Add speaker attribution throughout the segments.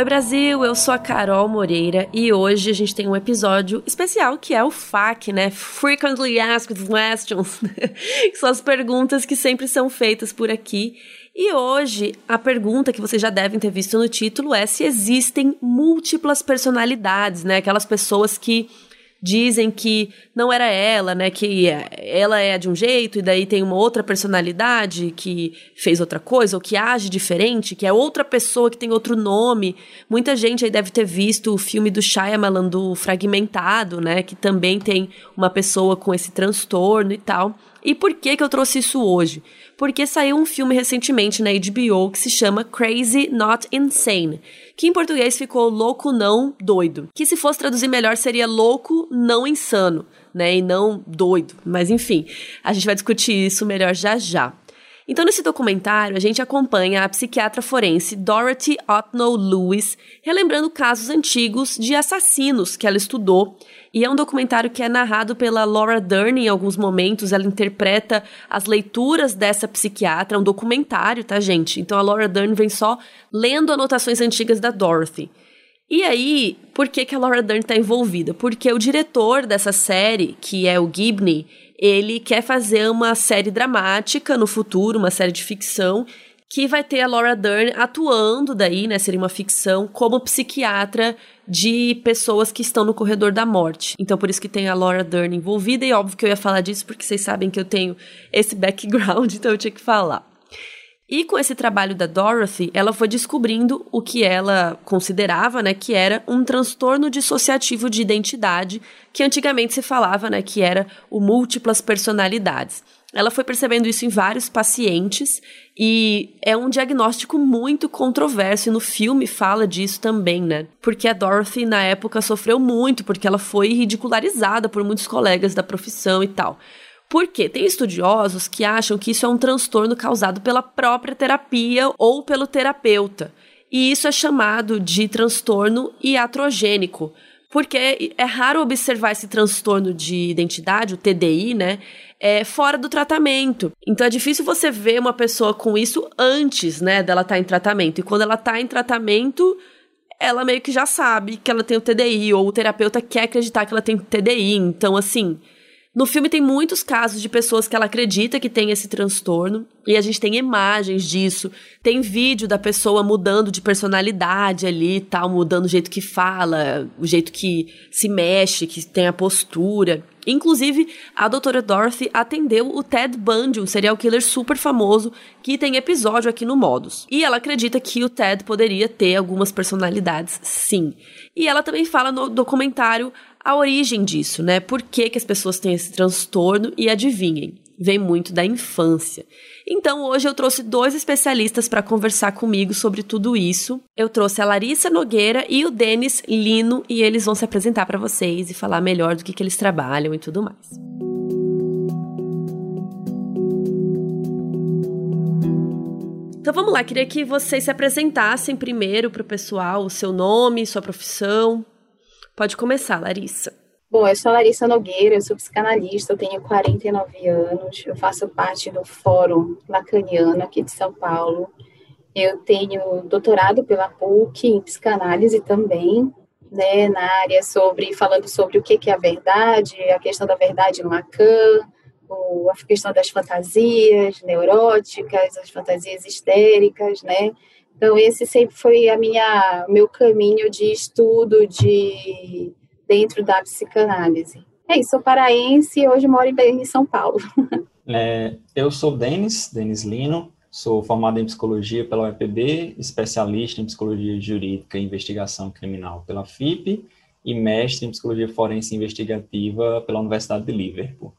Speaker 1: Oi Brasil, eu sou a Carol Moreira e hoje a gente tem um episódio especial que é o FAQ, né? Frequently Asked Questions, que são as perguntas que sempre são feitas por aqui. E hoje a pergunta que vocês já devem ter visto no título é se existem múltiplas personalidades, né? Aquelas pessoas que dizem que não era ela, né? Que ela é de um jeito e daí tem uma outra personalidade que fez outra coisa ou que age diferente, que é outra pessoa que tem outro nome. Muita gente aí deve ter visto o filme do Shyamalan do Fragmentado, né? Que também tem uma pessoa com esse transtorno e tal. E por que que eu trouxe isso hoje? Porque saiu um filme recentemente na HBO que se chama Crazy Not Insane, que em português ficou Louco Não Doido, que se fosse traduzir melhor seria Louco Não Insano, né, e não doido. Mas enfim, a gente vai discutir isso melhor já já. Então, nesse documentário, a gente acompanha a psiquiatra forense Dorothy Otno Lewis, relembrando casos antigos de assassinos que ela estudou e é um documentário que é narrado pela Laura Dern em alguns momentos. Ela interpreta as leituras dessa psiquiatra. É um documentário, tá, gente? Então a Laura Dern vem só lendo anotações antigas da Dorothy. E aí, por que, que a Laura Dern está envolvida? Porque o diretor dessa série, que é o Gibney, ele quer fazer uma série dramática no futuro, uma série de ficção, que vai ter a Laura Dern atuando daí, né, seria uma ficção, como psiquiatra de pessoas que estão no corredor da morte. Então por isso que tem a Laura Dern envolvida e óbvio que eu ia falar disso porque vocês sabem que eu tenho esse background, então eu tinha que falar. E com esse trabalho da Dorothy, ela foi descobrindo o que ela considerava, né, que era um transtorno dissociativo de identidade, que antigamente se falava, né, que era o múltiplas personalidades. Ela foi percebendo isso em vários pacientes e é um diagnóstico muito controverso e no filme fala disso também, né? Porque a Dorothy na época sofreu muito porque ela foi ridicularizada por muitos colegas da profissão e tal. Porque tem estudiosos que acham que isso é um transtorno causado pela própria terapia ou pelo terapeuta. E isso é chamado de transtorno iatrogênico, porque é raro observar esse transtorno de identidade, o TDI, né? É, fora do tratamento. Então é difícil você ver uma pessoa com isso antes, né, dela estar tá em tratamento. E quando ela está em tratamento, ela meio que já sabe que ela tem o TDI, ou o terapeuta quer acreditar que ela tem TDI. Então, assim, no filme tem muitos casos de pessoas que ela acredita que tem esse transtorno, e a gente tem imagens disso, tem vídeo da pessoa mudando de personalidade ali e tal, mudando o jeito que fala, o jeito que se mexe, que tem a postura. Inclusive, a doutora Dorothy atendeu o Ted Bundy, um serial killer super famoso, que tem episódio aqui no Modus. E ela acredita que o Ted poderia ter algumas personalidades, sim. E ela também fala no documentário a origem disso, né? Por que, que as pessoas têm esse transtorno e adivinhem, vem muito da infância. Então, hoje eu trouxe dois especialistas para conversar comigo sobre tudo isso. Eu trouxe a Larissa Nogueira e o Denis Lino e eles vão se apresentar para vocês e falar melhor do que, que eles trabalham e tudo mais. Então vamos lá, queria que vocês se apresentassem primeiro para o pessoal, o seu nome, sua profissão. Pode começar, Larissa.
Speaker 2: Bom, eu sou Larissa Nogueira, eu sou psicanalista, eu tenho 49 anos, eu faço parte do Fórum Lacaniano aqui de São Paulo. Eu tenho doutorado pela PUC em psicanálise também, né, na área sobre, falando sobre o que, é a verdade, a questão da verdade Lacan, a questão das fantasias neuróticas, as fantasias histéricas, né, então, esse sempre foi a minha meu caminho de estudo de dentro da psicanálise. É isso, sou paraense e hoje moro em São Paulo.
Speaker 3: É, eu sou Denis, Denis Lino, sou formado em psicologia pela UEPB, especialista em psicologia jurídica e investigação criminal pela FIP e mestre em psicologia forense investigativa pela Universidade de Liverpool.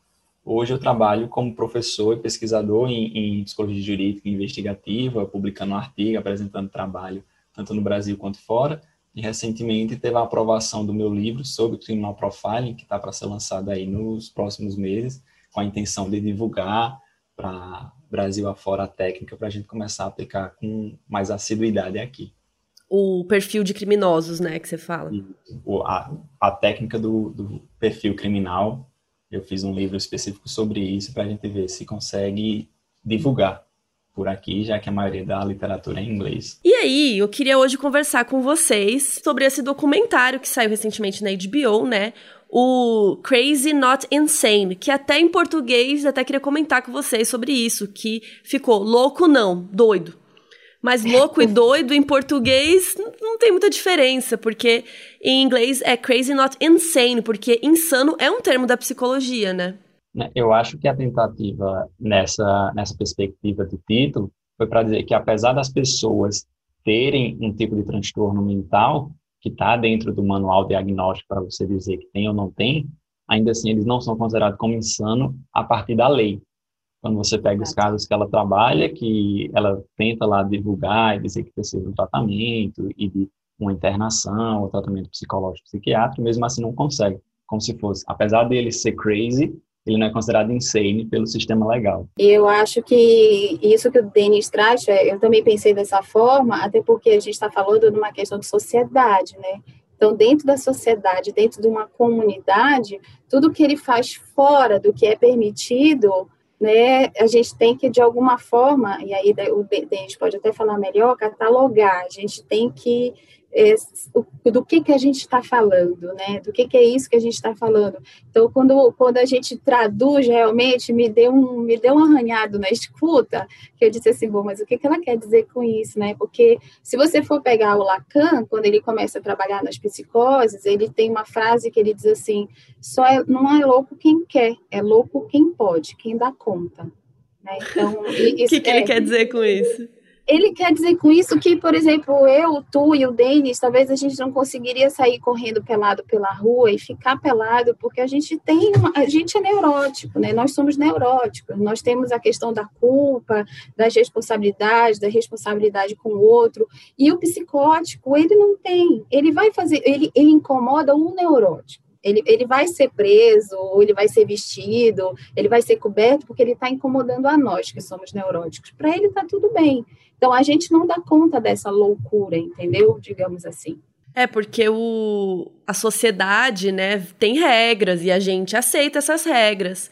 Speaker 3: Hoje eu trabalho como professor e pesquisador em, em psicologia jurídica e investigativa, publicando um artigo, apresentando trabalho tanto no Brasil quanto fora. E recentemente teve a aprovação do meu livro sobre criminal profiling, que está para ser lançado aí nos próximos meses, com a intenção de divulgar para Brasil afora a técnica para a gente começar a aplicar com mais assiduidade aqui.
Speaker 1: O perfil de criminosos, né, que você fala.
Speaker 3: A, a técnica do, do perfil criminal eu fiz um livro específico sobre isso para a gente ver se consegue divulgar por aqui, já que a maioria da literatura é em inglês.
Speaker 1: E aí, eu queria hoje conversar com vocês sobre esse documentário que saiu recentemente na HBO, né? O Crazy Not Insane, que até em português, até queria comentar com vocês sobre isso, que ficou louco não, doido. Mas louco e doido em português não tem muita diferença, porque em inglês é crazy not insane, porque insano é um termo da psicologia, né?
Speaker 3: Né, eu acho que a tentativa nessa, nessa perspectiva do título foi para dizer que, apesar das pessoas terem um tipo de transtorno mental que está dentro do manual diagnóstico para você dizer que tem ou não tem, ainda assim eles não são considerados como insano a partir da lei. Quando você pega os casos que ela trabalha, que ela tenta lá divulgar e dizer que precisa de um tratamento e de uma internação ou tratamento psicológico psiquiátrico, mesmo assim não consegue, como se fosse, apesar dele ser crazy, ele não é considerado insane pelo sistema legal.
Speaker 2: Eu acho que isso que o Denis traz, é, eu também pensei dessa forma, até porque a gente está falando de uma questão de sociedade, né? Então, dentro da sociedade, dentro de uma comunidade, tudo que ele faz fora do que é permitido, né, a gente tem que, de alguma forma, e aí o Denis pode até falar melhor, catalogar, a gente tem que é, do que, que a gente está falando, né? Do que, que é isso que a gente está falando. Então, quando, quando a gente traduz realmente, me deu um, me deu um arranhado na escuta, que eu disse assim, bom, mas o que, que ela quer dizer com isso, né? Porque se você for pegar o Lacan, quando ele começa a trabalhar nas psicoses, ele tem uma frase que ele diz assim, só é, não é louco quem quer, é louco quem pode, quem dá conta. Né?
Speaker 1: Então, o que, que é, ele quer dizer com isso?
Speaker 2: Ele quer dizer com isso que, por exemplo, eu, tu e o Denis, talvez a gente não conseguiria sair correndo pelado pela rua e ficar pelado, porque a gente tem, uma, a gente é neurótico, né? Nós somos neuróticos, nós temos a questão da culpa, das responsabilidades, da responsabilidade com o outro, e o psicótico, ele não tem, ele vai fazer, ele, ele incomoda o neurótico. Ele, ele vai ser preso, ou ele vai ser vestido, ele vai ser coberto porque ele está incomodando a nós, que somos neuróticos. Para ele está tudo bem. Então a gente não dá conta dessa loucura, entendeu? Digamos assim.
Speaker 1: É, porque o, a sociedade, né, tem regras e a gente aceita essas regras.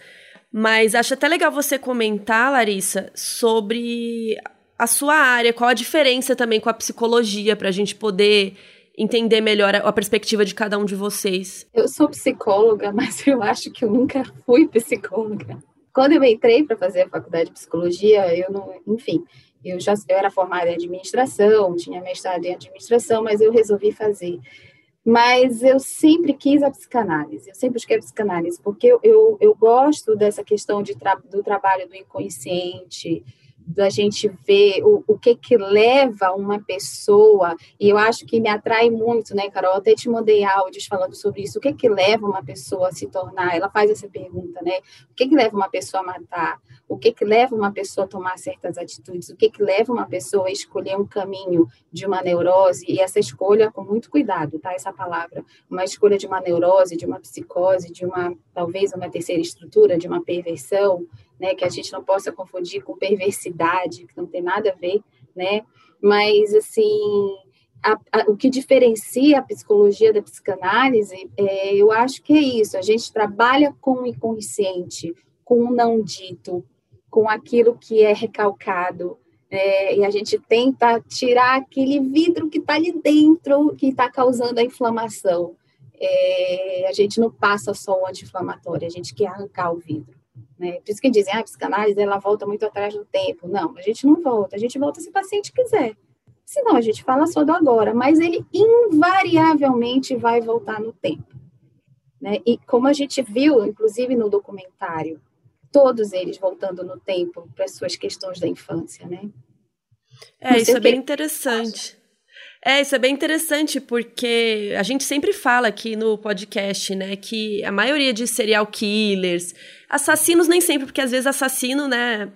Speaker 1: Mas acho até legal você comentar, Larissa, sobre a sua área, qual a diferença também com a psicologia, para a gente poder entender melhor a, a, perspectiva de cada um de vocês.
Speaker 2: Eu sou psicóloga, mas eu acho que eu nunca fui psicóloga. Quando eu entrei para fazer a faculdade de psicologia, eu não, enfim, eu já eu era formada em administração, tinha mestrado em administração, mas eu resolvi fazer. Mas eu sempre quis a psicanálise, eu sempre busquei a psicanálise, porque eu, eu, eu gosto dessa questão de tra do trabalho do inconsciente, da gente ver o, o que que leva uma pessoa, e eu acho que me atrai muito, né, Carol? até te mandei áudios falando sobre isso, o que que leva uma pessoa a se tornar, ela faz essa pergunta, né? O que que leva uma pessoa a matar? O que que leva uma pessoa a tomar certas atitudes? O que que leva uma pessoa a escolher um caminho de uma neurose? E essa escolha, com muito cuidado, tá? Essa palavra, uma escolha de uma neurose, de uma psicose, de uma, talvez, uma terceira estrutura, de uma perversão, né, que a gente não possa confundir com perversidade, que não tem nada a ver, né? Mas assim, a, a, o que diferencia a psicologia da psicanálise, é, eu acho que é isso. A gente trabalha com o inconsciente, com o não dito, com aquilo que é recalcado, é, e a gente tenta tirar aquele vidro que está ali dentro, que está causando a inflamação. É, a gente não passa só o anti-inflamatório, a gente quer arrancar o vidro. Né? Por isso que dizem, ah, a psicanálise ela volta muito atrás do tempo. Não, a gente não volta, a gente volta se o paciente quiser. Senão a gente fala só do agora, mas ele invariavelmente vai voltar no tempo. Né? E como a gente viu, inclusive no documentário, todos eles voltando no tempo para as suas questões da infância, né?
Speaker 1: É, isso é bem interessante. É, isso é bem interessante porque a gente sempre fala aqui no podcast, né, que a maioria de serial killers, assassinos nem sempre, porque às vezes assassino, né,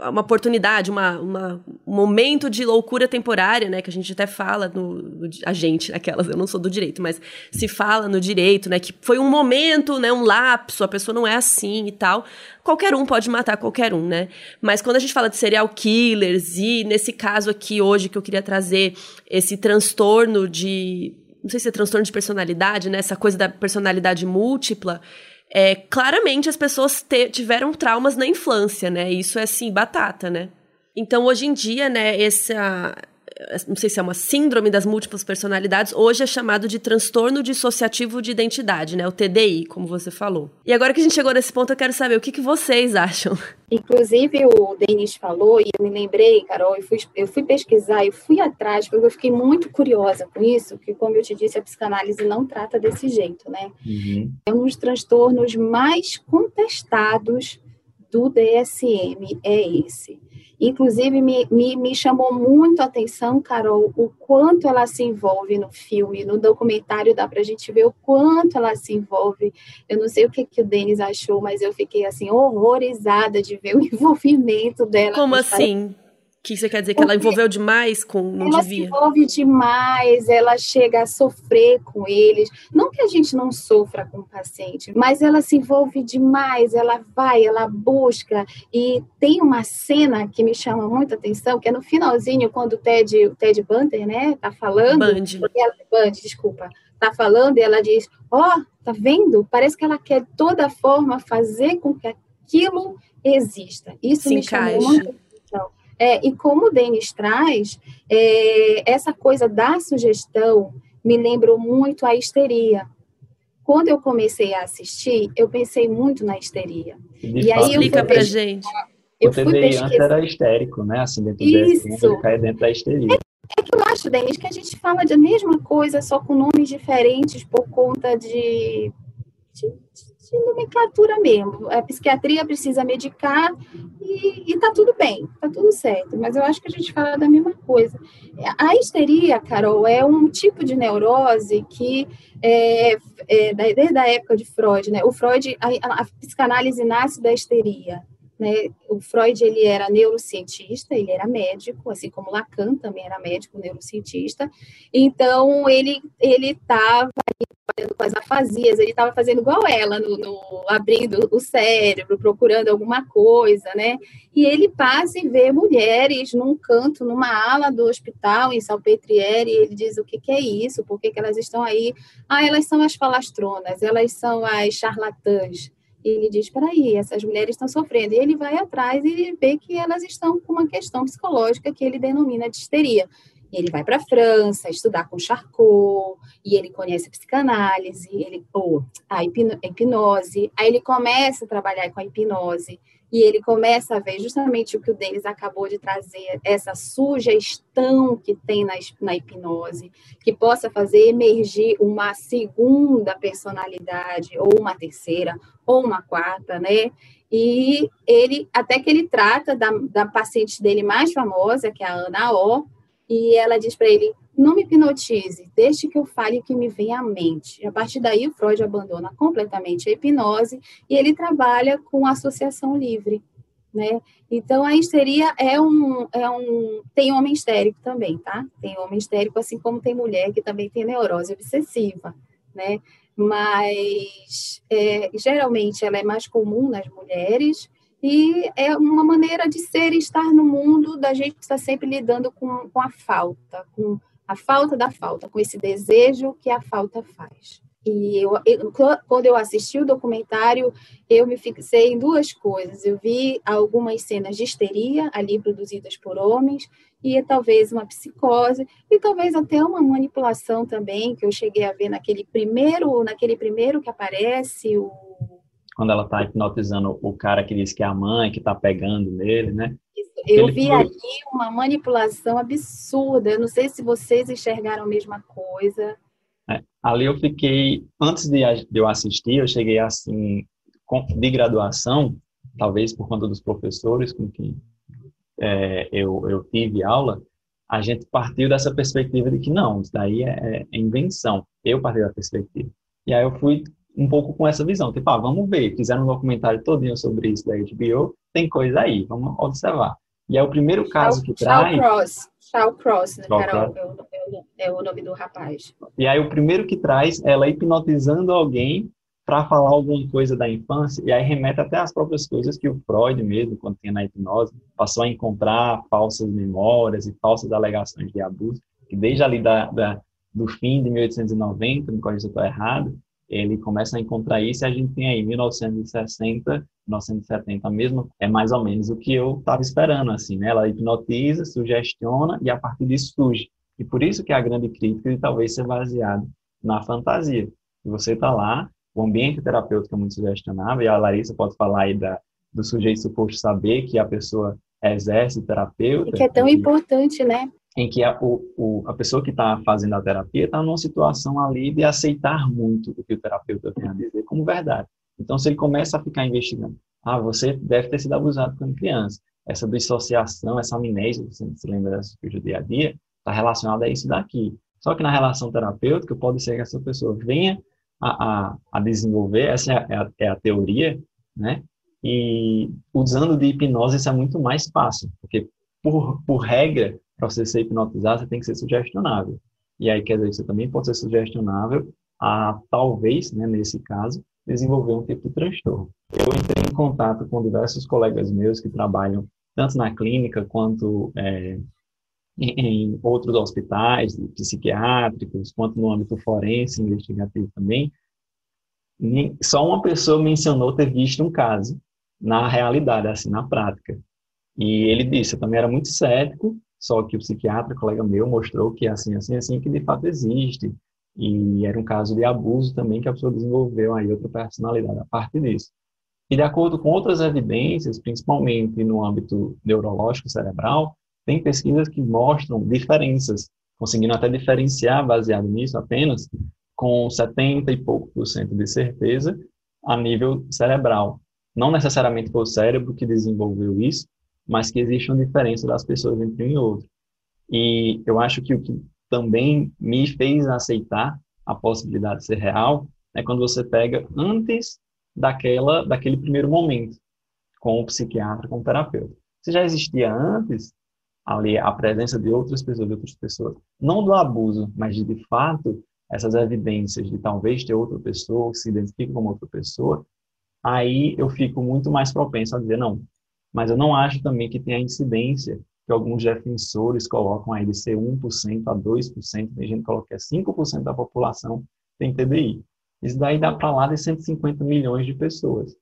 Speaker 1: é uma oportunidade, uma, uma, um momento de loucura temporária, né, que a gente até fala no, no, a gente, aquelas, eu não sou do direito, mas se fala no direito, né, que foi um momento, né, um lapso, a pessoa não é assim e tal. Qualquer um pode matar qualquer um, né? Mas quando a gente fala de serial killers e nesse caso aqui hoje que eu queria trazer esse transtorno de, não sei se é transtorno de personalidade, né, essa coisa da personalidade múltipla, é, claramente as pessoas te, tiveram traumas na infância, né? Isso é assim, batata, né? Então, hoje em dia, né, essa não sei se é uma síndrome das múltiplas personalidades, hoje é chamado de transtorno dissociativo de identidade, né? O TDI, como você falou. E agora que a gente chegou nesse ponto, eu quero saber o que, que vocês acham.
Speaker 2: Inclusive, o Denis falou, e eu me lembrei, Carol, eu fui, eu fui pesquisar, eu fui atrás, porque eu fiquei muito curiosa com isso, que, como eu te disse, a psicanálise não trata desse jeito, né? Uhum. É um dos transtornos mais contestados do DSM, é esse. Inclusive, me, me, me chamou muito a atenção, Carol, o quanto ela se envolve no filme, no documentário dá para a gente ver o quanto ela se envolve. Eu não sei o que, que o Denis achou, mas eu fiquei, assim, horrorizada de ver o envolvimento dela.
Speaker 1: Como assim? Que você quer dizer que ela envolveu demais com não
Speaker 2: ela
Speaker 1: devia?
Speaker 2: Ela se envolve demais, ela chega a sofrer com eles. Não que a gente não sofra com o paciente, mas ela se envolve demais, ela vai, ela busca. E tem uma cena que me chama muita atenção, que é no finalzinho, quando o Ted, o Ted Bunter, né, tá falando.
Speaker 1: Band.
Speaker 2: Ela, Band, desculpa. Tá falando e ela diz: Ó, oh, tá vendo? Parece que ela quer de toda forma fazer com que aquilo exista. Isso se me encaixa. chamou muito é, e como o Denis traz, é, essa coisa da sugestão me lembrou muito a histeria. Quando eu comecei a assistir, eu pensei muito na histeria.
Speaker 1: e aí explica pra gente.
Speaker 3: Eu o TDI antes era histérico, né? Assim, dentro Isso. do ele cai dentro da histeria.
Speaker 2: É, é que eu acho, Denis, que a gente fala da mesma coisa, só com nomes diferentes por conta de, de de nomenclatura mesmo. A psiquiatria precisa medicar e, e tá tudo bem, tá tudo certo. Mas eu acho que a gente fala da mesma coisa. A histeria, Carol, é um tipo de neurose que é, é desde a época de Freud, né? O Freud, a, a psicanálise nasce da histeria. Né? O Freud ele era neurocientista, ele era médico, assim como Lacan também era médico, neurocientista. Então ele ele estava com as afasias, ele estava fazendo igual ela, no, no, abrindo o cérebro, procurando alguma coisa, né? E ele passa e vê mulheres num canto, numa ala do hospital em Salpetriere, e ele diz o que, que é isso, por que, que elas estão aí? Ah, elas são as falastronas, elas são as charlatãs. E ele diz, peraí, essas mulheres estão sofrendo. E ele vai atrás e vê que elas estão com uma questão psicológica que ele denomina de histeria. Ele vai para a França estudar com Charcot, e ele conhece a psicanálise, ele, ou a hipnose. Aí ele começa a trabalhar com a hipnose, e ele começa a ver justamente o que o Denis acabou de trazer, essa sugestão que tem na, na hipnose, que possa fazer emergir uma segunda personalidade, ou uma terceira, ou uma quarta, né? E ele, até que ele trata da, da paciente dele mais famosa, que é a Ana O, e ela diz para ele: não me hipnotize, deixe que eu fale o que me vem à mente. E a partir daí, o Freud abandona completamente a hipnose e ele trabalha com associação livre. Né? Então, a histeria é um, é um. Tem homem histérico também, tá? Tem homem histérico, assim como tem mulher que também tem neurose obsessiva, né? Mas é, geralmente ela é mais comum nas mulheres e é uma maneira de ser e estar no mundo da gente estar sempre lidando com, com a falta, com a falta da falta, com esse desejo que a falta faz. E eu, eu, quando eu assisti o documentário, eu me fixei em duas coisas. Eu vi algumas cenas de histeria ali produzidas por homens, e talvez uma psicose, e talvez até uma manipulação também, que eu cheguei a ver naquele primeiro, naquele primeiro que aparece, o
Speaker 3: quando ela está hipnotizando o cara que diz que é a mãe, que está pegando nele, né?
Speaker 2: Eu vi ali uma manipulação absurda. Eu não sei se vocês enxergaram a mesma coisa.
Speaker 3: É, ali eu fiquei, antes de, eu assistir, eu cheguei assim, de graduação, talvez por conta dos professores com quem é, eu, eu tive aula, a gente partiu dessa perspectiva de que não, isso daí é, é invenção. Eu parti da perspectiva. E aí eu fui um pouco com essa visão, tipo, ah, vamos ver, fizeram um documentário todinho sobre isso da HBO, tem coisa aí, vamos observar. E é o primeiro caso que traz...
Speaker 2: Cross, Shao Cross, né, Carol, é, é o nome do rapaz.
Speaker 3: E aí o primeiro que traz, ela hipnotizando alguém para falar alguma coisa da infância, e aí remete até às próprias coisas que o Freud mesmo, quando tinha na hipnose, passou a encontrar falsas memórias e falsas alegações de abuso, que desde ali da, da do fim de 1890, me corrija se eu estou errado, ele começa a encontrar isso e a gente tem aí 1960, 1970, mesmo é mais ou menos o que eu estava esperando, assim, né? Ela hipnotiza, sugestiona e a partir disso surge. E por isso que a grande crítica de talvez ser baseado na fantasia. Você está lá, o ambiente terapêutico é muito sugestionável, e a Larissa pode falar aí da, do sujeito suposto saber que a pessoa exerce terapeuta. E
Speaker 2: que é tão importante, né?
Speaker 3: Em que a, o, o, a pessoa que está fazendo a terapia está numa situação ali de aceitar muito o que o terapeuta tem a dizer como verdade. Então, se ele começa a ficar investigando, ah, você deve ter sido abusado quando criança, essa dissociação, essa amnésia, você se lembra dessa do dia a dia, está relacionada a isso daqui. Só que na relação terapêutica, pode ser que essa pessoa venha a, a, a desenvolver, essa é a, é a teoria, né? E usando de hipnose isso é muito mais fácil, porque por, por regra, para você ser hipnotizado, você tem que ser sugestionável. E aí, quer dizer, você também pode ser sugestionável a, talvez, né, nesse caso, desenvolver um tipo de transtorno. Eu entrei em contato com diversos colegas meus que trabalham tanto na clínica quanto é, em, outros hospitais psiquiátricos, quanto no âmbito forense, investigativo também. Só uma pessoa mencionou ter visto um caso na realidade, assim, na prática. E ele disse, eu também era muito cético, só que o psiquiatra, colega meu, mostrou que é assim, assim, assim, que de fato existe. E era um caso de abuso também que a pessoa desenvolveu aí outra personalidade a partir disso. E de acordo com outras evidências, principalmente no âmbito neurológico cerebral, tem pesquisas que mostram diferenças, conseguindo até diferenciar baseado nisso apenas com 70 e pouco por cento de certeza a nível cerebral. Não necessariamente foi o cérebro que desenvolveu isso, mas que existe uma diferença das pessoas entre um e outro. E eu acho que o que também me fez aceitar a possibilidade de ser real é quando você pega antes daquela daquele primeiro momento com o psiquiatra, com o terapeuta. Se já existia antes ali a presença de outras pessoas, de outras pessoas, não do abuso, mas de, de fato essas evidências de talvez ter outra pessoa que se identifique como outra pessoa, aí eu fico muito mais propenso a dizer não. Mas eu não acho também que tenha incidência que alguns defensores colocam aí de ser 1% a 2%, tem gente que coloca que é 5% da população tem TDI. Isso daí dá para lá de 150 milhões de pessoas.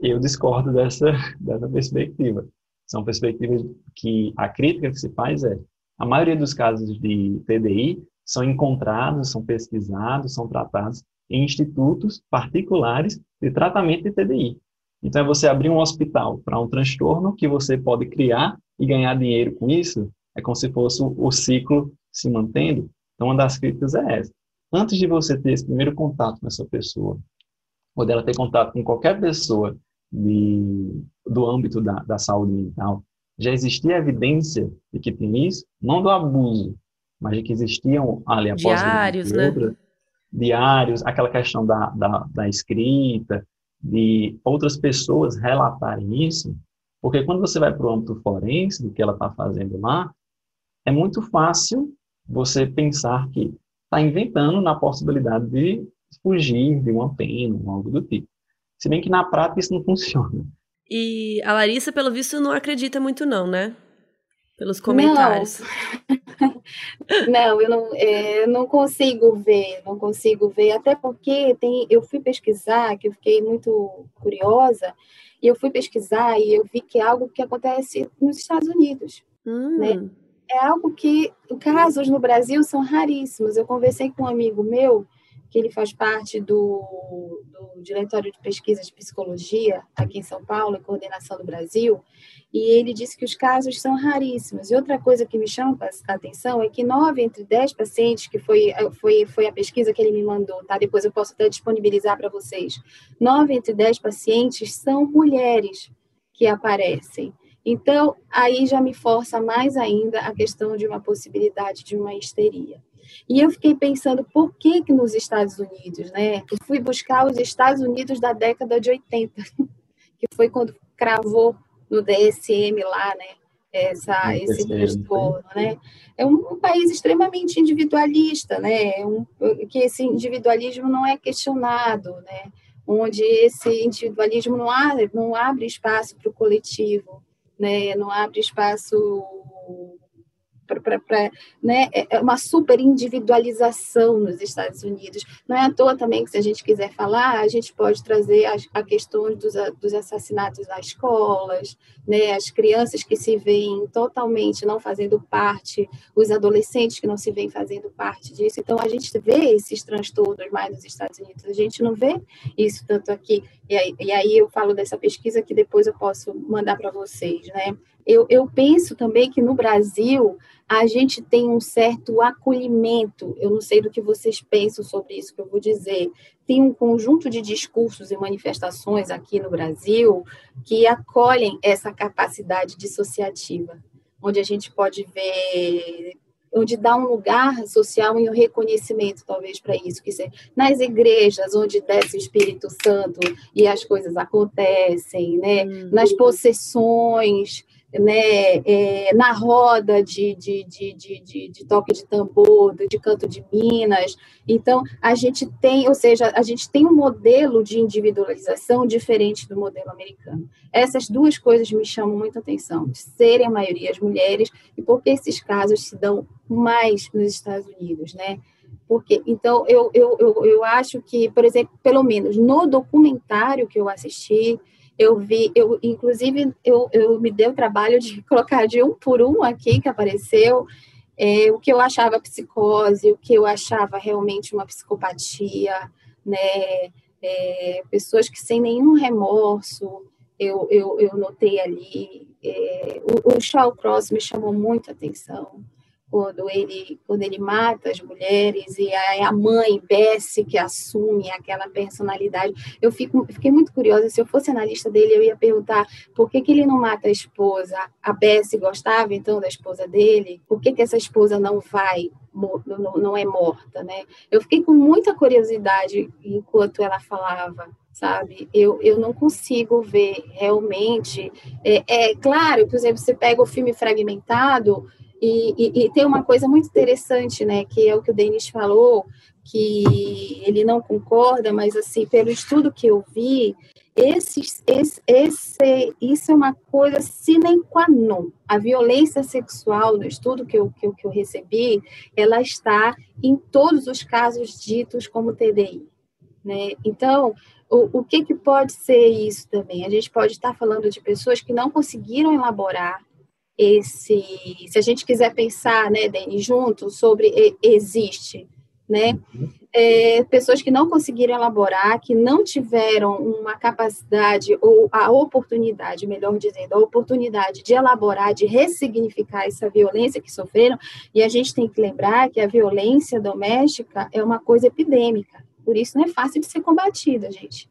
Speaker 3: Eu discordo dessa, dessa perspectiva. São perspectivas que a crítica que se faz é a maioria dos casos de TDI são encontrados, são pesquisados, são tratados em institutos particulares de tratamento de TDI. Então, é você abrir um hospital para um transtorno que você pode criar e ganhar dinheiro com isso, é como se fosse o, ciclo se mantendo. Então, uma das críticas é essa. Antes de você ter esse primeiro contato com essa pessoa, ou dela ter contato com qualquer pessoa de, do âmbito da, da saúde mental, já existia evidência de que tem isso, não do abuso, mas de que existiam ali a
Speaker 1: diários, né?
Speaker 3: Diários, aquela questão da, da, da escrita, de outras pessoas relatarem isso, porque quando você vai para o âmbito forense, do que ela está fazendo lá, é muito fácil você pensar que está inventando na possibilidade de fugir de uma pena, algo do tipo. Se bem que na prática isso não funciona.
Speaker 1: E a Larissa, pelo visto, não acredita muito não, né? Pelos comentários.
Speaker 2: Não, não eu não, é, não consigo ver, não consigo ver, até porque tem, eu fui pesquisar, que eu fiquei muito curiosa, e eu fui pesquisar e eu vi que é algo que acontece nos Estados Unidos. Hum. Né? É algo que casos no Brasil são raríssimos. Eu conversei com um amigo meu que ele faz parte do, do Diretório de Pesquisa de Psicologia aqui em São Paulo, em coordenação do Brasil, e ele disse que os casos são raríssimos. E outra coisa que me chama a atenção é que nove entre dez pacientes, que foi, foi, foi a pesquisa que ele me mandou, tá? Depois eu posso até disponibilizar para vocês. Nove entre dez pacientes são mulheres que aparecem. Então, aí já me força mais ainda a questão de uma possibilidade de uma histeria. E eu fiquei pensando por que que nos Estados Unidos, né? Eu fui buscar os Estados Unidos da década de 80, que foi quando cravou no DSM lá, né? Essa, esse transtorno, né? É um, um, país extremamente individualista, né? É um, que esse individualismo não é questionado, né? Onde esse individualismo não abre, não abre espaço para o coletivo, né? Não abre espaço para né, é, é uma super individualização nos Estados Unidos. Não é à toa também que, se a gente quiser falar, a gente pode trazer a, a questão dos, dos assassinatos nas escolas, né, as crianças que se veem totalmente não fazendo parte, os adolescentes que não se veem fazendo parte disso. Então, a gente vê esses transtornos mais nos Estados Unidos, a gente não vê isso tanto aqui. E aí, e aí eu falo dessa pesquisa que depois eu posso mandar para vocês, né? Eu, eu penso também que no Brasil a gente tem um certo acolhimento. Eu não sei do que vocês pensam sobre isso que eu vou dizer. Tem um conjunto de discursos e manifestações aqui no Brasil que acolhem essa capacidade dissociativa, onde a gente pode ver onde dá um lugar social e um reconhecimento, talvez, para isso, que seja nas igrejas, onde desce o Espírito Santo e as coisas acontecem, né? Uhum. Nas possessões, né, é, na roda de, de, de, de, de, toque de tambor, de canto de Minas. Então, a gente tem, ou seja, a gente tem um modelo de individualização diferente do modelo americano. Essas duas coisas me chamam muita atenção, de serem a maioria as mulheres e porque esses casos se dão mais nos Estados Unidos, né? Porque, então, eu, eu, eu, eu acho que, por exemplo, pelo menos no documentário que eu assisti, eu vi, eu inclusive eu, eu me dei o trabalho de colocar de um por um aqui que apareceu é, o que eu achava psicose, o que eu achava realmente uma psicopatia, né? É, pessoas que sem nenhum remorso, eu, eu, eu notei ali. É, o, o Cross me chamou muita atenção quando ele, quando ele mata as mulheres e é a mãe Bessie que assume aquela personalidade. Eu fico, fiquei muito curiosa, se eu fosse analista dele, eu ia perguntar por que, que ele não mata a esposa? A Bessie gostava então da esposa dele? Por que, que essa esposa não vai, não, não é morta, né? Eu fiquei com muita curiosidade enquanto ela falava sabe? Eu, eu não consigo ver realmente. É, é claro, por exemplo, você pega o filme fragmentado, e, e, e, tem uma coisa muito interessante, né, que é o que o Denis falou, que ele não concorda, mas assim, pelo estudo que eu vi, esse, esse, esse, isso é uma coisa sine qua non. A violência sexual, no estudo que eu, que, que eu recebi, ela está em todos os casos ditos como TDI. Né? Então, o, o que, que pode ser isso também? A gente pode estar falando de pessoas que não conseguiram elaborar esse, se a gente quiser pensar, né, Dani, junto sobre existe, né, é, pessoas que não conseguiram elaborar, que não tiveram uma capacidade ou a oportunidade, melhor dizendo, a oportunidade de elaborar, de ressignificar essa violência que sofreram, e a gente tem que lembrar que a violência doméstica é uma coisa epidêmica, por isso não é fácil de ser combatida, gente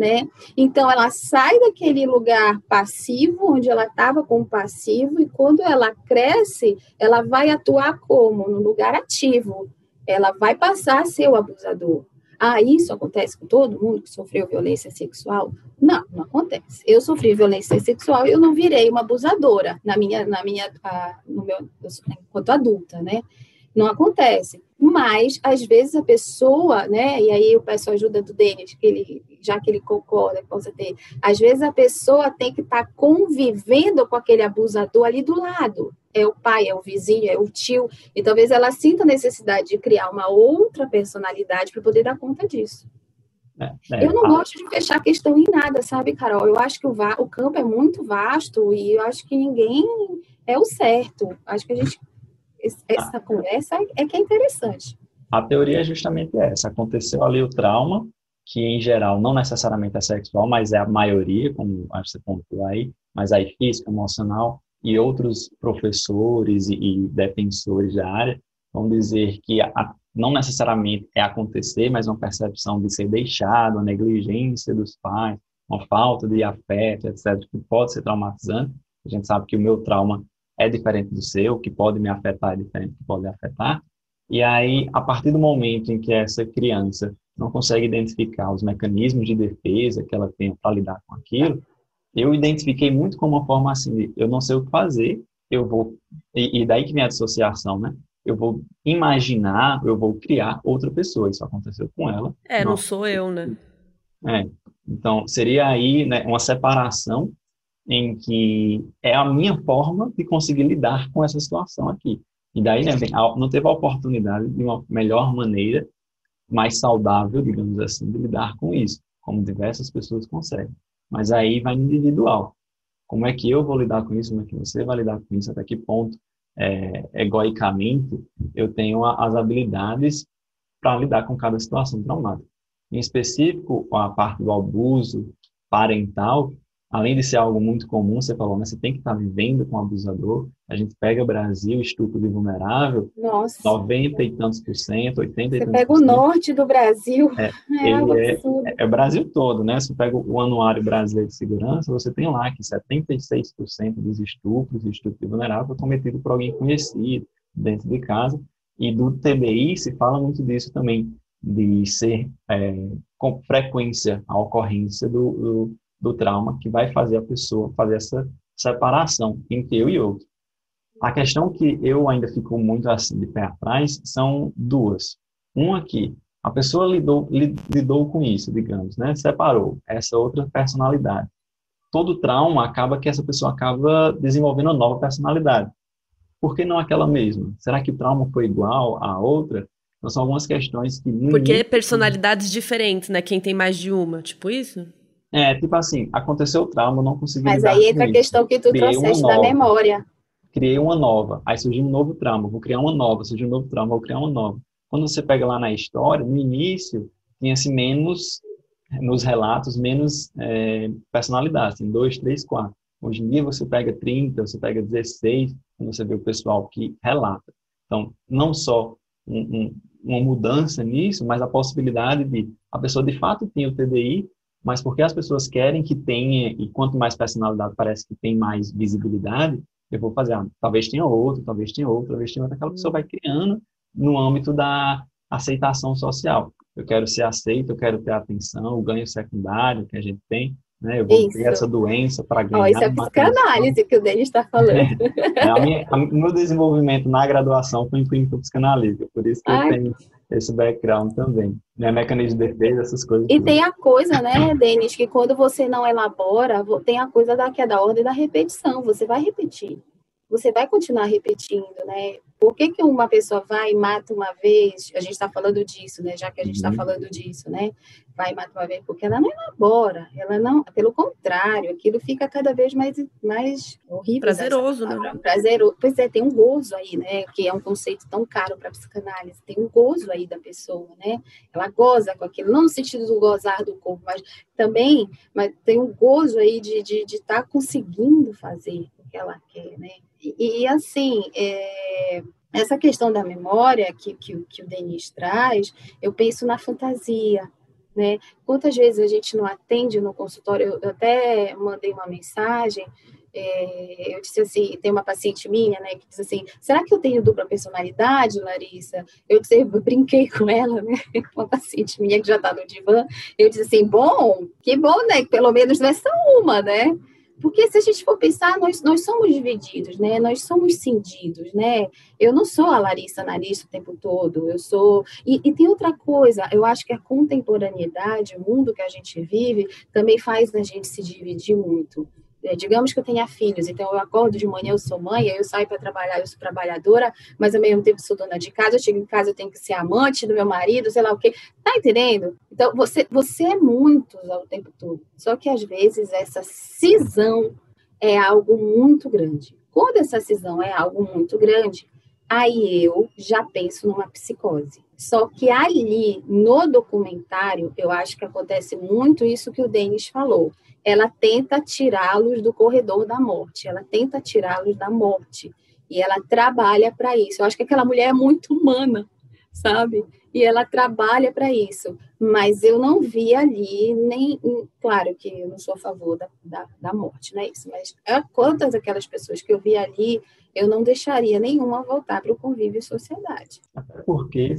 Speaker 2: né? Então ela sai daquele lugar passivo, onde ela estava com passivo, e quando ela cresce, ela vai atuar como? No lugar ativo. Ela vai passar a ser o abusador. Ah, isso acontece com todo mundo que sofreu violência sexual? Não, não acontece. Eu sofri violência sexual e eu não virei uma abusadora na minha, na minha, no meu, enquanto adulta, né? Não acontece. Mas, às vezes, a pessoa, né? E aí eu peço a ajuda do Denis, que ele, já que ele concorda que possa ter. Às vezes a pessoa tem que estar tá convivendo com aquele abusador ali do lado. É o pai, é o vizinho, é o tio. E talvez ela sinta a necessidade de criar uma outra personalidade para poder dar conta disso. É, é, eu não gosto de fechar a questão em nada, sabe, Carol? Eu acho que o, o campo é muito vasto e eu acho que ninguém é o certo. Acho que a gente essa ah. conversa é que é interessante.
Speaker 3: A teoria é justamente essa. Aconteceu ali o trauma, que em geral não necessariamente é sexual, mas é a maioria, como você pontuou aí, mas aí física, emocional, e outros professores e, e defensores da área vão dizer que a, não necessariamente é acontecer, mas uma percepção de ser deixado, a negligência dos pais, uma falta de afeto, etc., que pode ser traumatizante. A gente sabe que o meu trauma é diferente do seu, que pode me afetar é diferente do que pode afetar. E aí, a partir do momento em que essa criança não consegue identificar os mecanismos de defesa que ela tem para lidar com aquilo, eu identifiquei muito como uma forma assim, de, eu não sei o que fazer, eu vou, e, e daí que vem a dissociação, né? Eu vou imaginar, eu vou criar outra pessoa, isso aconteceu com ela.
Speaker 1: É, não sou eu, né?
Speaker 3: É, então seria aí né, uma separação em que é a minha forma de conseguir lidar com essa situação aqui. E daí, né, não teve a oportunidade de uma melhor maneira, mais saudável, digamos assim, de lidar com isso, como diversas pessoas conseguem. Mas aí vai individual. Como é que eu vou lidar com isso? Como é que você vai lidar com isso? Até que ponto, é, egoicamente, eu tenho as habilidades para lidar com cada situação traumática. Em específico, a parte do abuso parental, além de ser algo muito comum, você falou, né, você tem que estar vivendo com o abusador. A gente pega Brasil, estupro de vulnerável, Nossa. 90 e tantos por cento, 80 e tantos
Speaker 2: Você pega o norte do Brasil,
Speaker 3: é, é, é, é, o Brasil todo, né? Você pega o Anuário Brasileiro de Segurança, você tem lá que 76% dos estupros e estupro de vulnerável foi cometido por alguém conhecido, dentro de casa. E do TBI se fala muito disso também, de ser é, com frequência a ocorrência do, do do trauma que vai fazer a pessoa fazer essa separação entre eu e outro. A questão que eu ainda fico muito assim de pé atrás são duas. Uma que a pessoa lidou, lidou com isso, digamos, né? Separou essa outra personalidade. Todo trauma acaba que essa pessoa acaba desenvolvendo uma nova personalidade. Por que não aquela mesma? Será que o trauma foi igual à outra? Então, são algumas questões que...
Speaker 1: Porque início... personalidades diferentes, né? Quem tem mais de uma, tipo isso?
Speaker 3: É, tipo assim, aconteceu o trauma, não consegui
Speaker 2: Mas aí entra a questão que tu Criei trouxeste da memória.
Speaker 3: Criei uma nova, aí surgiu um novo trauma, vou criar uma nova, surgiu um novo trauma, vou criar uma nova. Quando você pega lá na história, no início, tinha-se menos, nos relatos, menos é, personalidade, assim, dois, três, quatro. Hoje em dia você pega 30, você pega 16, quando você vê o pessoal que relata. Então, não só um, um, uma mudança nisso, mas a possibilidade de a pessoa de fato tinha o TDI, mas porque as pessoas querem que tenha, e quanto mais personalidade parece que tem mais visibilidade, eu vou fazer, ah, talvez tenha outro, talvez tenha outro, talvez tenha outro, aquela pessoa vai criando no âmbito da aceitação social. Eu quero ser aceito, eu quero ter atenção, o ganho secundário que a gente tem, né? Eu vou isso. ter essa doença para ganhar. Oh,
Speaker 2: isso é psicanálise que o Denis está falando.
Speaker 3: É, a minha, a, meu desenvolvimento na graduação foi em clínica psicanalítica, por isso que Ai. eu tenho esse background também. Né? Mecanismo de defesa, essas coisas.
Speaker 2: E tem a coisa, né, Denis, que quando você não elabora, tem a coisa da, que é da ordem da repetição, você vai repetir. Você vai continuar repetindo, né? Por que, que uma pessoa vai e mata uma vez? A gente está falando disso, né? Já que a gente está uhum. falando disso, né? Vai e mata uma vez, porque ela não elabora, ela não, pelo contrário, aquilo fica cada vez mais, mais horrível.
Speaker 1: Prazeroso, né?
Speaker 2: Prazeroso. Pois é, tem um gozo aí, né? Que é um conceito tão caro para a psicanálise. Tem um gozo aí da pessoa, né? Ela goza com aquilo, não no sentido do gozar do corpo, mas também mas tem um gozo aí de estar de, de tá conseguindo fazer que ela quer, né? E, assim, é, essa questão da memória que, que, que o Denis traz, eu penso na fantasia, né? Quantas vezes a gente não atende no consultório? Eu até mandei uma mensagem, é, eu disse assim, tem uma paciente minha, né, que diz assim, será que eu tenho dupla personalidade, Larissa? Eu, disse, eu brinquei com ela, né, uma paciente minha que já está no divã, eu disse assim, bom, que bom, né, que pelo menos não é só uma, né? Porque se a gente for pensar, nós, nós somos divididos, né? Nós somos cindidos, né? Eu não sou a Larissa Narista o tempo todo, eu sou... E, e, tem outra coisa, eu acho que a contemporaneidade, o mundo que a gente vive, também faz a gente se dividir muito. É, digamos que eu tenha filhos, então eu acordo de manhã, eu sou mãe, eu saio para trabalhar, eu sou trabalhadora, mas ao mesmo tempo sou dona de casa, eu chego em casa, eu tenho que ser amante do meu marido, sei lá o quê. Tá entendendo? Então, você, você é muitos ao tempo todo. Só que às vezes essa cisão é algo muito grande. Quando essa cisão é algo muito grande, aí eu já penso numa psicose. Só que ali, no documentário, eu acho que acontece muito isso que o Denis falou ela tenta tirá-los do corredor da morte, ela tenta tirá-los da morte. E ela trabalha para isso. Eu acho que aquela mulher é muito humana, sabe? E ela trabalha para isso. Mas eu não vi ali nem. Claro que eu não sou a favor da, da, da morte, não é isso. Mas quantas aquelas pessoas que eu vi ali, eu não deixaria nenhuma voltar para o convívio e sociedade.
Speaker 3: Porque,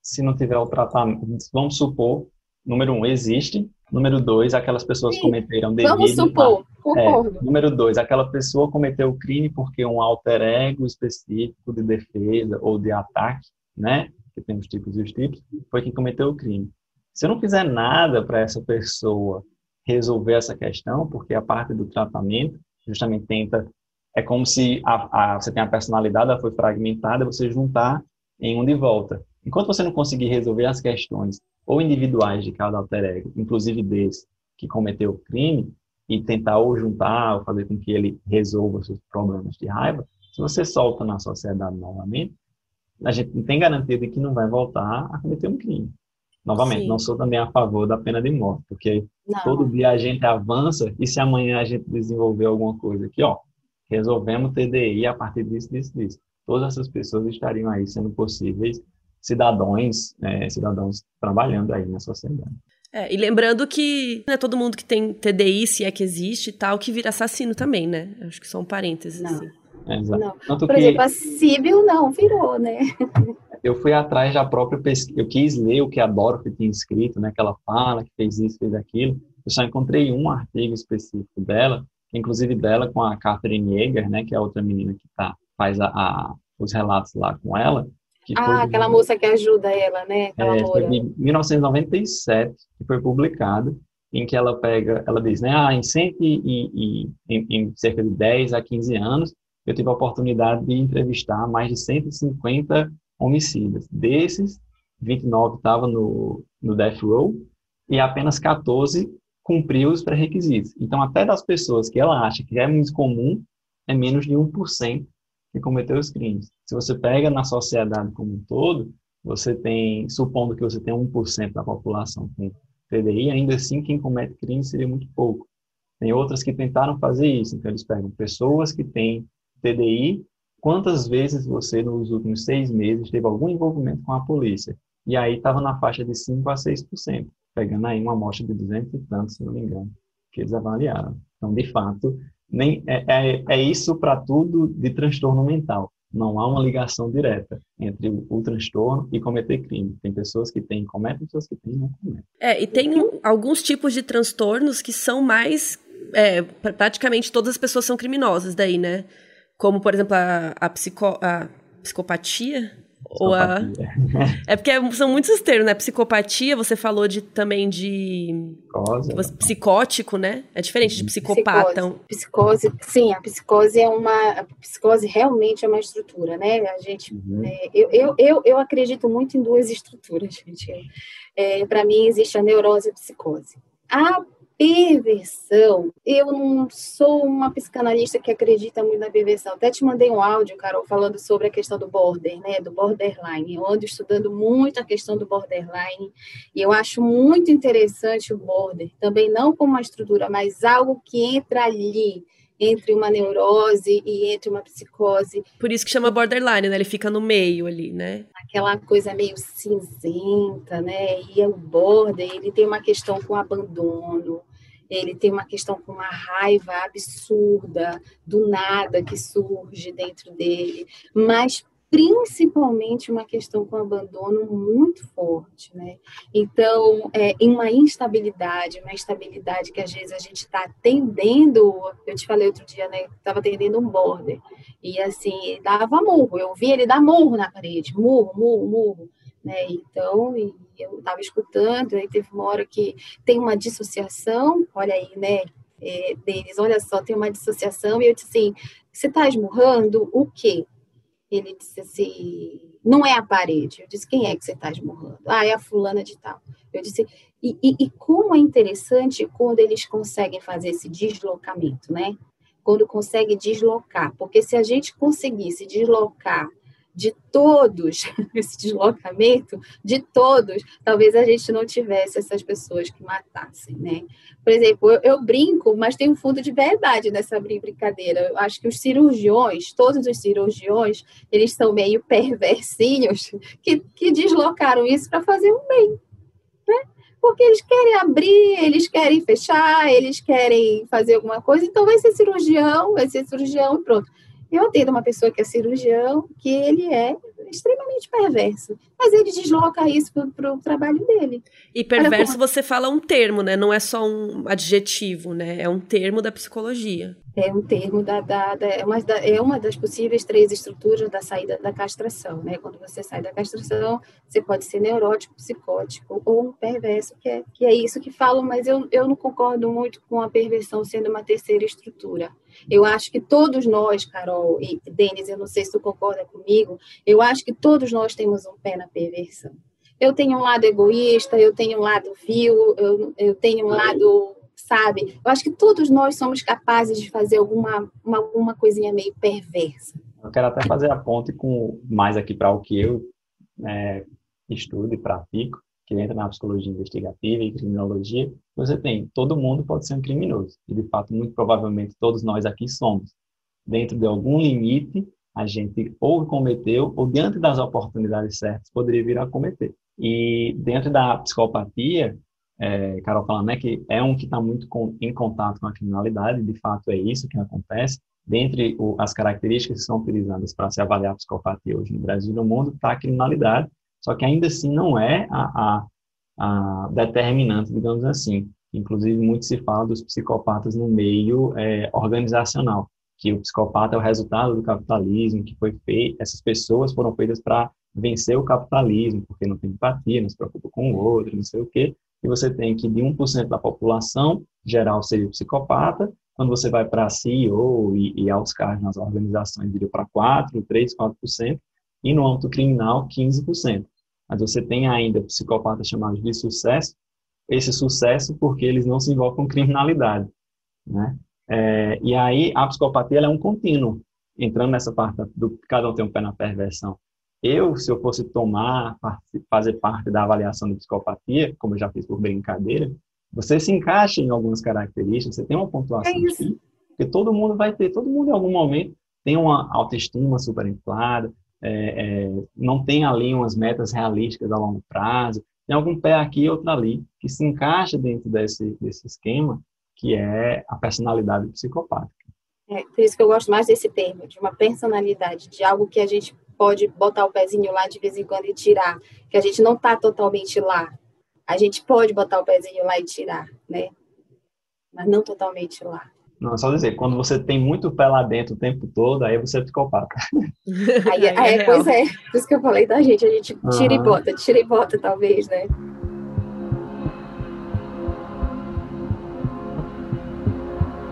Speaker 3: se não tiver o tratamento, vamos supor, número um, existe Número dois, aquelas pessoas Sim. cometeram delito.
Speaker 2: Vamos supor, concordo.
Speaker 3: É, número dois, aquela pessoa cometeu o crime porque um alter ego específico de defesa ou de ataque, né? Que tem os tipos e os tipos, foi quem cometeu o crime. Se eu não fizer nada para essa pessoa resolver essa questão, porque a parte do tratamento justamente tenta é como se a, a, você tem a personalidade, ela foi fragmentada, você juntar em um de volta. Enquanto você não conseguir resolver as questões ou individuais de cada alter ego, inclusive desse que cometeu o crime, e tentar ou juntar, ou fazer com que ele resolva seus problemas de raiva, se você solta na sociedade novamente, a gente não tem garantia de que não vai voltar a cometer um crime. Novamente, Sim. não sou também a favor da pena de morte, porque não. todo dia a gente avança e se amanhã a gente desenvolver alguma coisa aqui, ó, resolvemos TDI a partir disso, disso, disso. Todas essas pessoas estariam aí sendo possíveis cidadãos, é, cidadãos trabalhando aí na sociedade.
Speaker 1: É, e lembrando que não é todo mundo que tem TDI, se é que existe e tal, que vira assassino também, né? Acho que são parênteses,
Speaker 2: não.
Speaker 1: assim.
Speaker 2: É, não. Por que... exemplo, a civil não virou, né?
Speaker 3: eu fui atrás da própria pesquisa, eu quis ler o que a Dorothy tinha escrito, né, que ela fala, que fez isso, fez aquilo. Eu só encontrei um artigo específico dela, inclusive dela com a Catherine Yeager, né, que é a outra menina que tá, faz a, a os relatos lá com ela.
Speaker 2: Ah, aquela de... moça que ajuda ela, né? Aquela
Speaker 3: é, foi em 1997 que foi publicado, em que ela pega, ela diz, né, ah, em, cento e, e, em, em cerca de 10 a 15 anos, eu tive a oportunidade de entrevistar mais de 150 homicidas. Desses, 29 estavam no, no death row e apenas 14 cumpriu os pré-requisitos. Então, até das pessoas que ela acha que é muito comum, é menos de 1% que cometeu os crimes. Se você pega na sociedade como um todo, você tem, supondo que você tem 1% da população com TDI, ainda assim quem comete crime seria muito pouco. Tem outras que tentaram fazer isso, então eles pegam pessoas que têm TDI quantas vezes você, nos últimos seis meses, teve algum envolvimento com a polícia. E aí estava na faixa de 5% a 6%, pegando aí uma amostra de 200 e tantos, se não me engano, que eles avaliaram. Então, de fato, nem, é, é, é isso para tudo de transtorno mental. Não há uma ligação direta entre o, o, transtorno e cometer crime. Tem pessoas que têm, cometem, pessoas que têm, não cometem.
Speaker 1: É, e tem alguns tipos de transtornos que são mais. É, praticamente todas as pessoas são criminosas daí, né? Como, por exemplo, a, a, psico, a psicopatia. Ou a... É porque são muitos termos, né? Psicopatia, você falou de, também de. Psicose. Psicótico, né? É diferente de psicopata.
Speaker 2: Psicose. psicose, sim, a psicose é uma. A psicose realmente é uma estrutura, né? A gente. Uhum. É, eu, eu, eu, eu acredito muito em duas estruturas, gente. É, Para mim, existe a neurose e a psicose. A perversão, eu não sou uma psicanalista que acredita muito na perversão. Até te mandei um áudio, Carol, falando sobre a questão do border, né, do borderline. Eu ando estudando muito a questão do borderline e eu acho muito interessante o border, também não como uma estrutura, mas algo que entra ali entre uma neurose e entre uma psicose.
Speaker 1: Por isso que chama borderline, né? Ele fica no meio ali, né?
Speaker 2: Aquela coisa meio cinzenta, né? E o border, ele tem uma questão com abandono, ele tem uma questão com uma raiva absurda do nada que surge dentro dele, mas principalmente uma questão com abandono muito forte, né? Então, é, em uma instabilidade, uma instabilidade que às vezes a gente está atendendo, eu te falei outro dia, né? Estava atendendo um border, e assim, dava murro, eu vi ele dar murro na parede, murro, murro, murro, né? Então, eu estava escutando, aí teve uma hora que tem uma dissociação, olha aí, né? É, deles, olha só, tem uma dissociação, e eu disse assim, você está esmurrando o quê? Ele disse assim, não é a parede. Eu disse, quem é que você está esmurrando? Ah, é a fulana de tal. Eu disse, e, e, e como é interessante quando eles conseguem fazer esse deslocamento, né? Quando consegue deslocar, porque se a gente conseguisse deslocar de todos, esse deslocamento de todos, talvez a gente não tivesse essas pessoas que matassem, né? Por exemplo, eu, eu, brinco, mas tem um fundo de verdade nessa brincadeira. Eu acho que os cirurgiões, todos os cirurgiões, eles são meio perversinhos que, que deslocaram isso para fazer um bem, né? Porque eles querem abrir, eles querem fechar, eles querem fazer alguma coisa, então vai ser cirurgião, vai ser cirurgião e pronto. Eu atendo uma pessoa que é cirurgião, que ele é extremamente perverso, mas ele desloca isso para o trabalho dele.
Speaker 1: E perverso você fala um termo, né? Não é só um adjetivo, né? É um termo da psicologia.
Speaker 2: é um termo da, da, da, é, uma, da, é uma das possíveis três estruturas da saída da castração, né? Quando você sai da castração, você pode ser neurótico, psicótico ou um perverso, que é, que é isso que falam, mas eu, eu não concordo muito com a perversão sendo uma terceira estrutura. Eu acho que todos nós, Carol e Denis, eu não sei se tu concorda comigo, eu acho que todos nós temos um pé na perversão. Eu tenho um lado egoísta, eu tenho um lado vil, eu, eu tenho um lado sabe? Eu acho que todos nós somos capazes de fazer alguma uma, uma coisinha meio perversa.
Speaker 3: Eu quero até fazer a ponte com mais aqui para o que eu é, estudo e pratico, que entra na psicologia investigativa e criminologia. Você tem, todo mundo pode ser um criminoso. E, de fato, muito provavelmente todos nós aqui somos. Dentro de algum limite, a gente ou cometeu, ou diante das oportunidades certas, poderia vir a cometer. E dentro da psicopatia, é, Carol falando, né, que é um que está muito com, em contato com a criminalidade, de fato é isso que acontece. Dentre o, as características que são utilizadas para se avaliar a psicopatia hoje no Brasil e no mundo, está a criminalidade, só que ainda assim não é a, a, a determinante, digamos assim. Inclusive, muito se fala dos psicopatas no meio é, organizacional, que o psicopata é o resultado do capitalismo, que foi feito, essas pessoas foram feitas para vencer o capitalismo, porque não tem empatia, não se preocupa com o outro, não sei o quê, e você tem que de 1% da população geral seria psicopata, quando você vai para CEO e, e altos cargos nas organizações, viria para 4%, 3%, 4%, e no âmbito criminal, 15%. Mas você tem ainda psicopatas chamados de sucesso, esse sucesso porque eles não se envolvem com criminalidade, né? É, e aí a psicopatia é um contínuo, entrando nessa parte do cada um tem um pé na perversão. Eu, se eu fosse tomar, fazer parte da avaliação de psicopatia, como eu já fiz por brincadeira, você se encaixa em algumas características, você tem uma pontuação é aqui, porque todo mundo vai ter, todo mundo em algum momento tem uma autoestima super inflada, é, é, não tem ali umas metas realísticas a longo prazo, tem algum pé aqui e outro ali, que se encaixa dentro desse, desse esquema, que é a personalidade psicopática.
Speaker 2: É, por isso que eu gosto mais desse termo, de uma personalidade, de algo que a gente pode botar o pezinho lá de vez em quando e tirar, que a gente não está totalmente lá. A gente pode botar o pezinho lá e tirar, né? Mas não totalmente lá.
Speaker 3: Não, só dizer, quando você tem muito pé lá dentro o tempo todo, aí você é psicopata.
Speaker 2: Aí, aí, é, pois é, por isso que eu falei da gente, a gente tira uhum. e bota, tira e bota, talvez, né?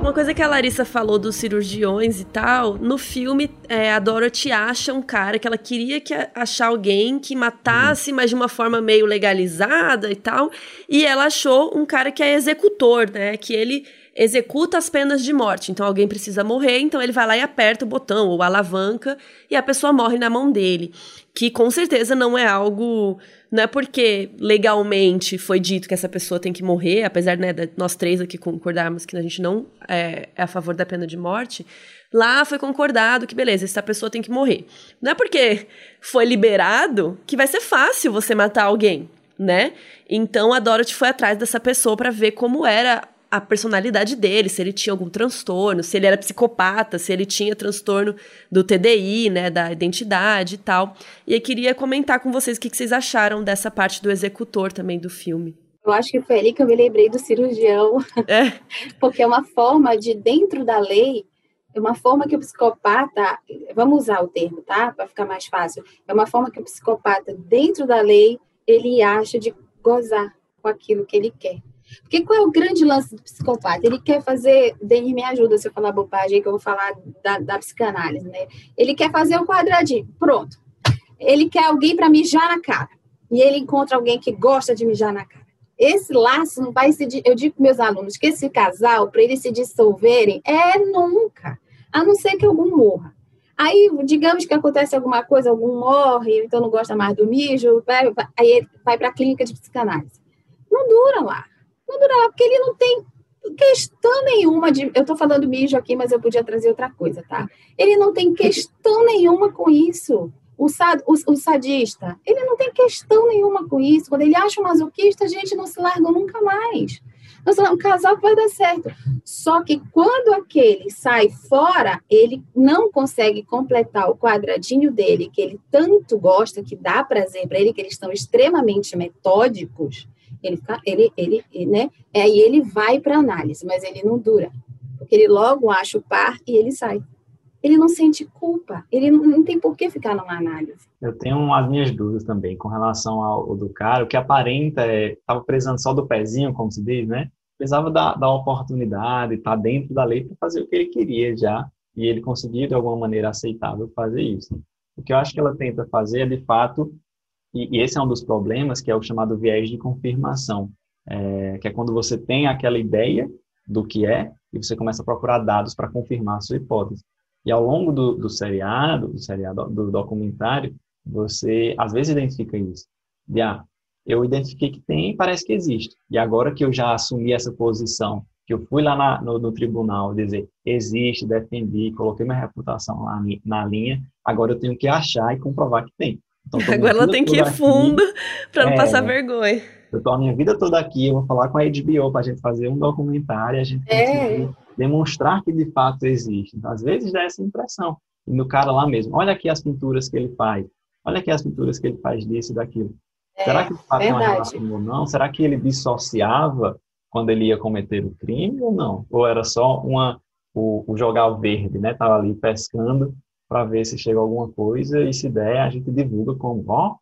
Speaker 1: Uma coisa que a Larissa falou dos cirurgiões e tal, no filme é, a Dorothy acha um cara que ela queria que achar alguém que matasse, mas de uma forma meio legalizada e tal, e ela achou um cara que é executor, né? Que ele executa as penas de morte. Então alguém precisa morrer, então ele vai lá e aperta o botão ou alavanca e a pessoa morre na mão dele. Que com certeza não é algo. Não é porque legalmente foi dito que essa pessoa tem que morrer, apesar né, de nós três aqui concordarmos que a gente não é, é a favor da pena de morte. Lá foi concordado que, beleza, essa pessoa tem que morrer. Não é porque foi liberado que vai ser fácil você matar alguém, né? Então a Dorothy foi atrás dessa pessoa para ver como era a personalidade dele, se ele tinha algum transtorno, se ele era psicopata, se ele tinha transtorno do TDI, né, da identidade e tal. E eu queria comentar com vocês o que vocês acharam dessa parte do executor também do filme.
Speaker 2: Eu acho que foi ali que eu me lembrei do cirurgião. É. Porque é uma forma de, dentro da lei, é uma forma que o psicopata, vamos usar o termo, tá? Para ficar mais fácil. É uma forma que o psicopata, dentro da lei, ele acha de gozar com aquilo que ele quer. Porque qual é o grande lance do psicopata? Ele quer fazer, Denis me ajuda se eu falar bobagem, que eu vou falar da, da psicanálise, né? Ele quer fazer o um quadradinho, pronto. Ele quer alguém para mijar na cara. E ele encontra alguém que gosta de mijar na cara. Esse laço não vai se. Eu digo para meus alunos que esse casal, para eles se dissolverem, é nunca. A não ser que algum morra. Aí, digamos que acontece alguma coisa, algum morre, então não gosta mais do mijo, vai, aí vai para a clínica de psicanálise. Não dura lá não porque ele não tem questão nenhuma de. Eu estou falando mijo aqui, mas eu podia trazer outra coisa, tá? Ele não tem questão nenhuma com isso. O, sad, o, o, sadista, ele não tem questão nenhuma com isso. Quando ele acha um masoquista, a gente não se larga nunca mais. Então, um casal vai dar certo. Só que quando aquele sai fora, ele não consegue completar o quadradinho dele, que ele tanto gosta, que dá prazer para ele, que eles estão extremamente metódicos ele ele, ele, né? Aí ele vai para análise, mas ele não dura, porque ele logo acha o par e ele sai. Ele não sente culpa, ele não, não tem por que ficar numa análise.
Speaker 3: Eu tenho as minhas dúvidas também com relação ao, do cara, o que aparenta é, estava precisando só do pezinho, como se diz, né? Precisava da, da oportunidade, estar tá dentro da lei para fazer o que ele queria já, e ele conseguia de alguma maneira aceitável fazer isso. O que eu acho que ela tenta fazer é, de fato, e, e esse é um dos problemas, que é o chamado viés de confirmação, é, que é quando você tem aquela ideia do que é e você começa a procurar dados para confirmar a sua hipótese. E ao longo do, do seriado, do seriado, do documentário, você às vezes identifica isso. De, ah, eu identifiquei que tem, parece que existe. E agora que eu já assumi essa posição, que eu fui lá na, no, no, tribunal dizer existe, defendi, coloquei minha reputação lá na linha, agora eu tenho que achar e comprovar que tem.
Speaker 1: Então, agora ela tem que ir fundo para não é, passar vergonha.
Speaker 3: Eu estou a minha vida toda aqui, eu vou falar com a HBO para a gente fazer um documentário, a gente é. demonstrar que de fato existe. Então, às vezes dá essa impressão. E no cara lá mesmo, olha aqui as pinturas que ele faz, olha aqui as pinturas que ele faz disso e daquilo. É, Será que de fato é uma relação ou não? Será que ele dissociava quando ele ia cometer o crime ou não? Ou era só uma o, o jogar o verde, né? Tava ali pescando para ver se chega alguma coisa e se der a gente divulga como ó,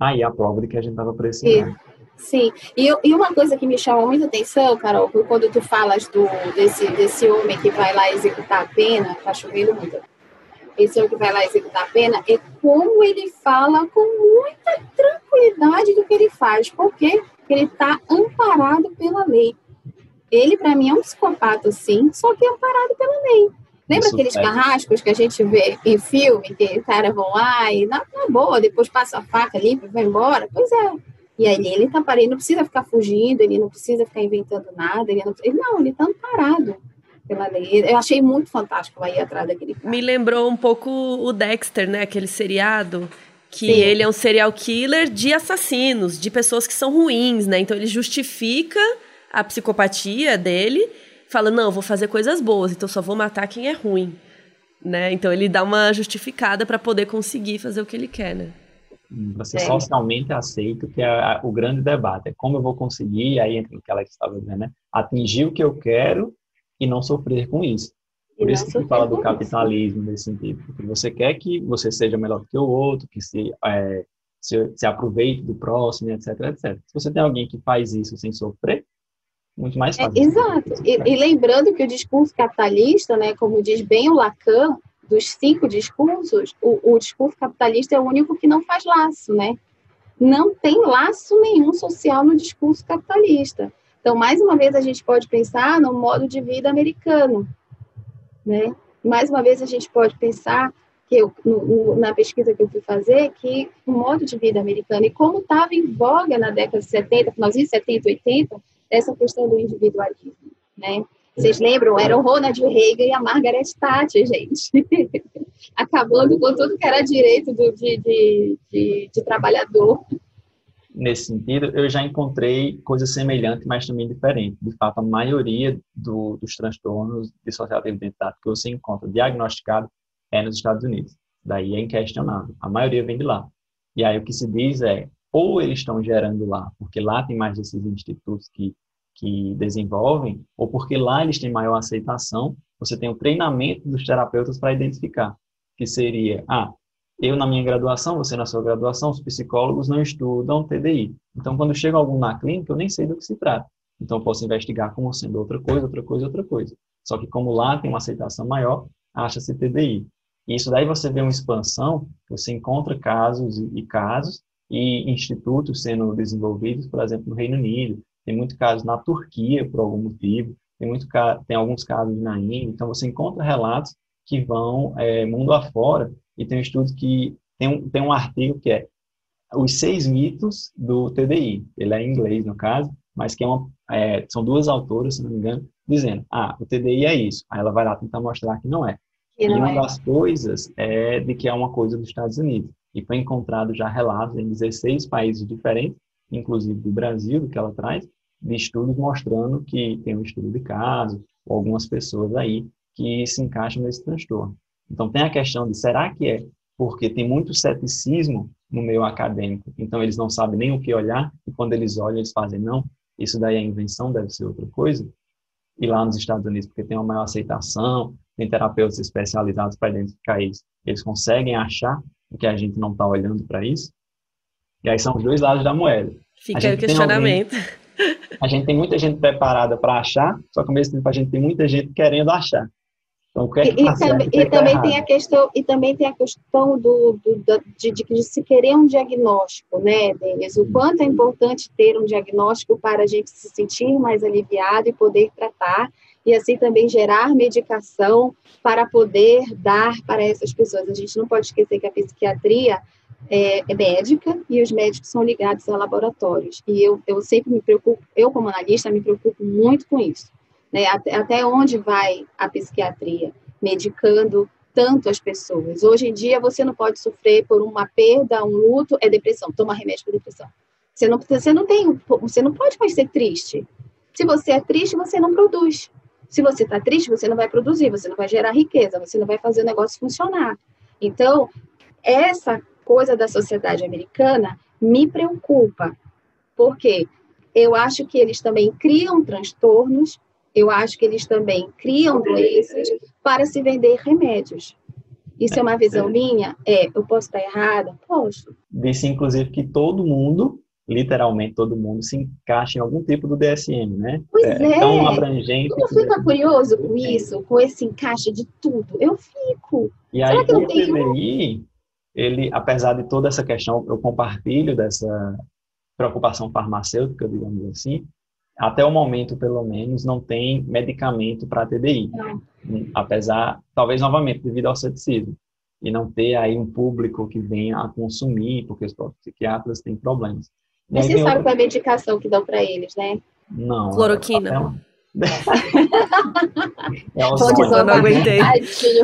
Speaker 3: aí a prova de que a gente estava precisando.
Speaker 2: Sim, e, e uma coisa que me chama muita atenção, Carol, quando tu falas do, desse, desse homem que vai lá executar a pena, tá chovendo muito, esse homem que vai lá executar a pena, é como ele fala com muita tranquilidade do que ele faz. Porque ele está amparado pela lei. Ele, para mim, é um psicopata, sim, só que amparado pela lei. Lembra Isso aqueles carrascos que a gente vê em filme, que os caras vão lá e, na, na boa, depois passa a faca ali e vai embora? Pois é e aí ele tá parado, ele não precisa ficar fugindo, ele não precisa ficar inventando nada, ele não, ele, não, ele tá amparado pela lei. Eu achei muito fantástico aí atrás daquele cara.
Speaker 1: Me lembrou um pouco o Dexter, né, aquele seriado que Sim. ele é um serial killer de assassinos, de pessoas que são ruins, né? Então ele justifica a psicopatia dele, fala: "Não, vou fazer coisas boas, então só vou matar quem é ruim". Né? Então ele dá uma justificada para poder conseguir fazer o que ele quer, né?
Speaker 3: para ser é. socialmente aceito, que é o grande debate. É como eu vou conseguir, aí entra o que ela estava dizendo, né? atingir o que eu quero e não sofrer com isso. Por isso que se fala do capitalismo nesse sentido, porque você quer que você seja melhor que o outro, que se, é, se, se aproveite do próximo, etc, etc. Se você tem alguém que faz isso sem sofrer, muito mais fácil.
Speaker 2: É, exato. E, e, lembrando que o discurso capitalista, né, como diz bem o Lacan, dos cinco discursos, o, o discurso capitalista é o único que não faz laço, né? Não tem laço nenhum social no discurso capitalista. Então, mais uma vez, a gente pode pensar no modo de vida americano, né? Mais uma vez, a gente pode pensar que eu, no, na pesquisa que eu fui fazer, que o modo de vida americano, e como estava em voga na década de 70, finalzinho de 70, 80, essa questão do individualismo, né? Vocês lembram? Era o Ronald Reagan e a Margaret Thatcher, gente. Acabando com tudo que era direito do, de, de, de, de trabalhador.
Speaker 3: Nesse sentido, eu já encontrei coisas semelhantes, mas também diferentes. De fato, a maioria do, dos transtornos de social identidade que você encontra diagnosticado é nos Estados Unidos. Daí é inquestionável. A maioria vem de lá. E aí o que se diz é, ou eles estão gerando lá, porque lá tem mais desses institutos que que desenvolvem, ou porque lá eles têm maior aceitação, você tem o treinamento dos terapeutas para identificar, que seria, ah, eu na minha graduação, você na sua graduação, os psicólogos não estudam TDI. Então, quando chega algum na clínica, eu nem sei do que se trata. Então, eu posso investigar como sendo outra coisa, outra coisa, outra coisa. Só que como lá tem uma aceitação maior, acha-se TDI. E isso daí você vê uma expansão, você encontra casos e casos, e institutos sendo desenvolvidos, por exemplo, no Reino Unido, tem muito caso na Turquia, por algum motivo, tem, muito, tem alguns casos na Índia, então você encontra relatos que vão é, mundo afora, e tem um estudo que tem um, tem um artigo que é os seis mitos do TDI, ele é em inglês no caso, mas que é uma, é, são duas autoras, se não me engano, dizendo, ah, o TDI é isso, aí ela vai lá tentar mostrar que não é. e uma é. das coisas é de que é uma coisa dos Estados Unidos, e foi encontrado já relatos em 16 países diferentes, inclusive do Brasil, que ela traz, de estudos mostrando que tem um estudo de caso, ou algumas pessoas aí que se encaixam nesse transtorno. Então, tem a questão de será que é porque tem muito ceticismo no meio acadêmico, então eles não sabem nem o que olhar, e quando eles olham, eles fazem, não, isso daí é invenção, deve ser outra coisa. ir lá nos Estados Unidos porque tem uma maior aceitação, tem terapeutas especializados para identificar isso. Eles conseguem achar o que a gente não está olhando para isso. E aí são os dois lados da moeda.
Speaker 1: Fica o questionamento.
Speaker 3: Alguém, a gente tem muita gente preparada para achar, só que ao mesmo tempo a gente tem muita gente querendo achar.
Speaker 2: Então, o que é que e, tá certo, e, também tá tem a questão e também tem a questão do, do de, de, de, se querer um diagnóstico, né, Denis? O quanto é importante ter um diagnóstico para a gente se sentir mais aliviado e poder tratar e assim também gerar medicação para poder dar para essas pessoas. A gente não pode esquecer que a psiquiatria é, é médica e os médicos são ligados a laboratórios. E eu, eu sempre me preocupo, eu como analista me preocupo muito com isso né? Até, até onde vai a psiquiatria medicando tanto as pessoas? Hoje em dia, você não pode sofrer por uma perda, um luto, é depressão, toma remédio para depressão. Você não, você não tem, você não pode mais ser triste. Se você é triste, você não produz. Se você está triste, você não vai produzir, você não vai gerar riqueza, você não vai fazer o negócio funcionar. Então, essa coisa da sociedade americana me preocupa, porque eu acho que eles também criam transtornos eu acho que eles também criam doenças para se vender remédios. Isso é uma visão minha? É, eu posso estar errada? Posso.
Speaker 3: Disse, inclusive, que todo mundo, literalmente todo mundo, se encaixa em algum tipo do DSM, né?
Speaker 2: Pois é. é.
Speaker 3: Tão abrangente.
Speaker 2: Você não fica curioso com isso, com esse encaixe de tudo? Eu fico.
Speaker 3: E Será aí, que o TDI, ele, apesar de toda essa questão, eu compartilho dessa preocupação farmacêutica, digamos assim, até o momento, pelo menos, não tem medicamento para TDI. Não. Apesar, talvez novamente, devido ao ceticismo. E não ter aí um público que venha a consumir, porque os próprios psiquiatras têm problemas.
Speaker 2: Mas você sabe qual é a medicação que dão para eles, né?
Speaker 3: Não.
Speaker 1: Cloroquina.
Speaker 2: É, é vão desovar,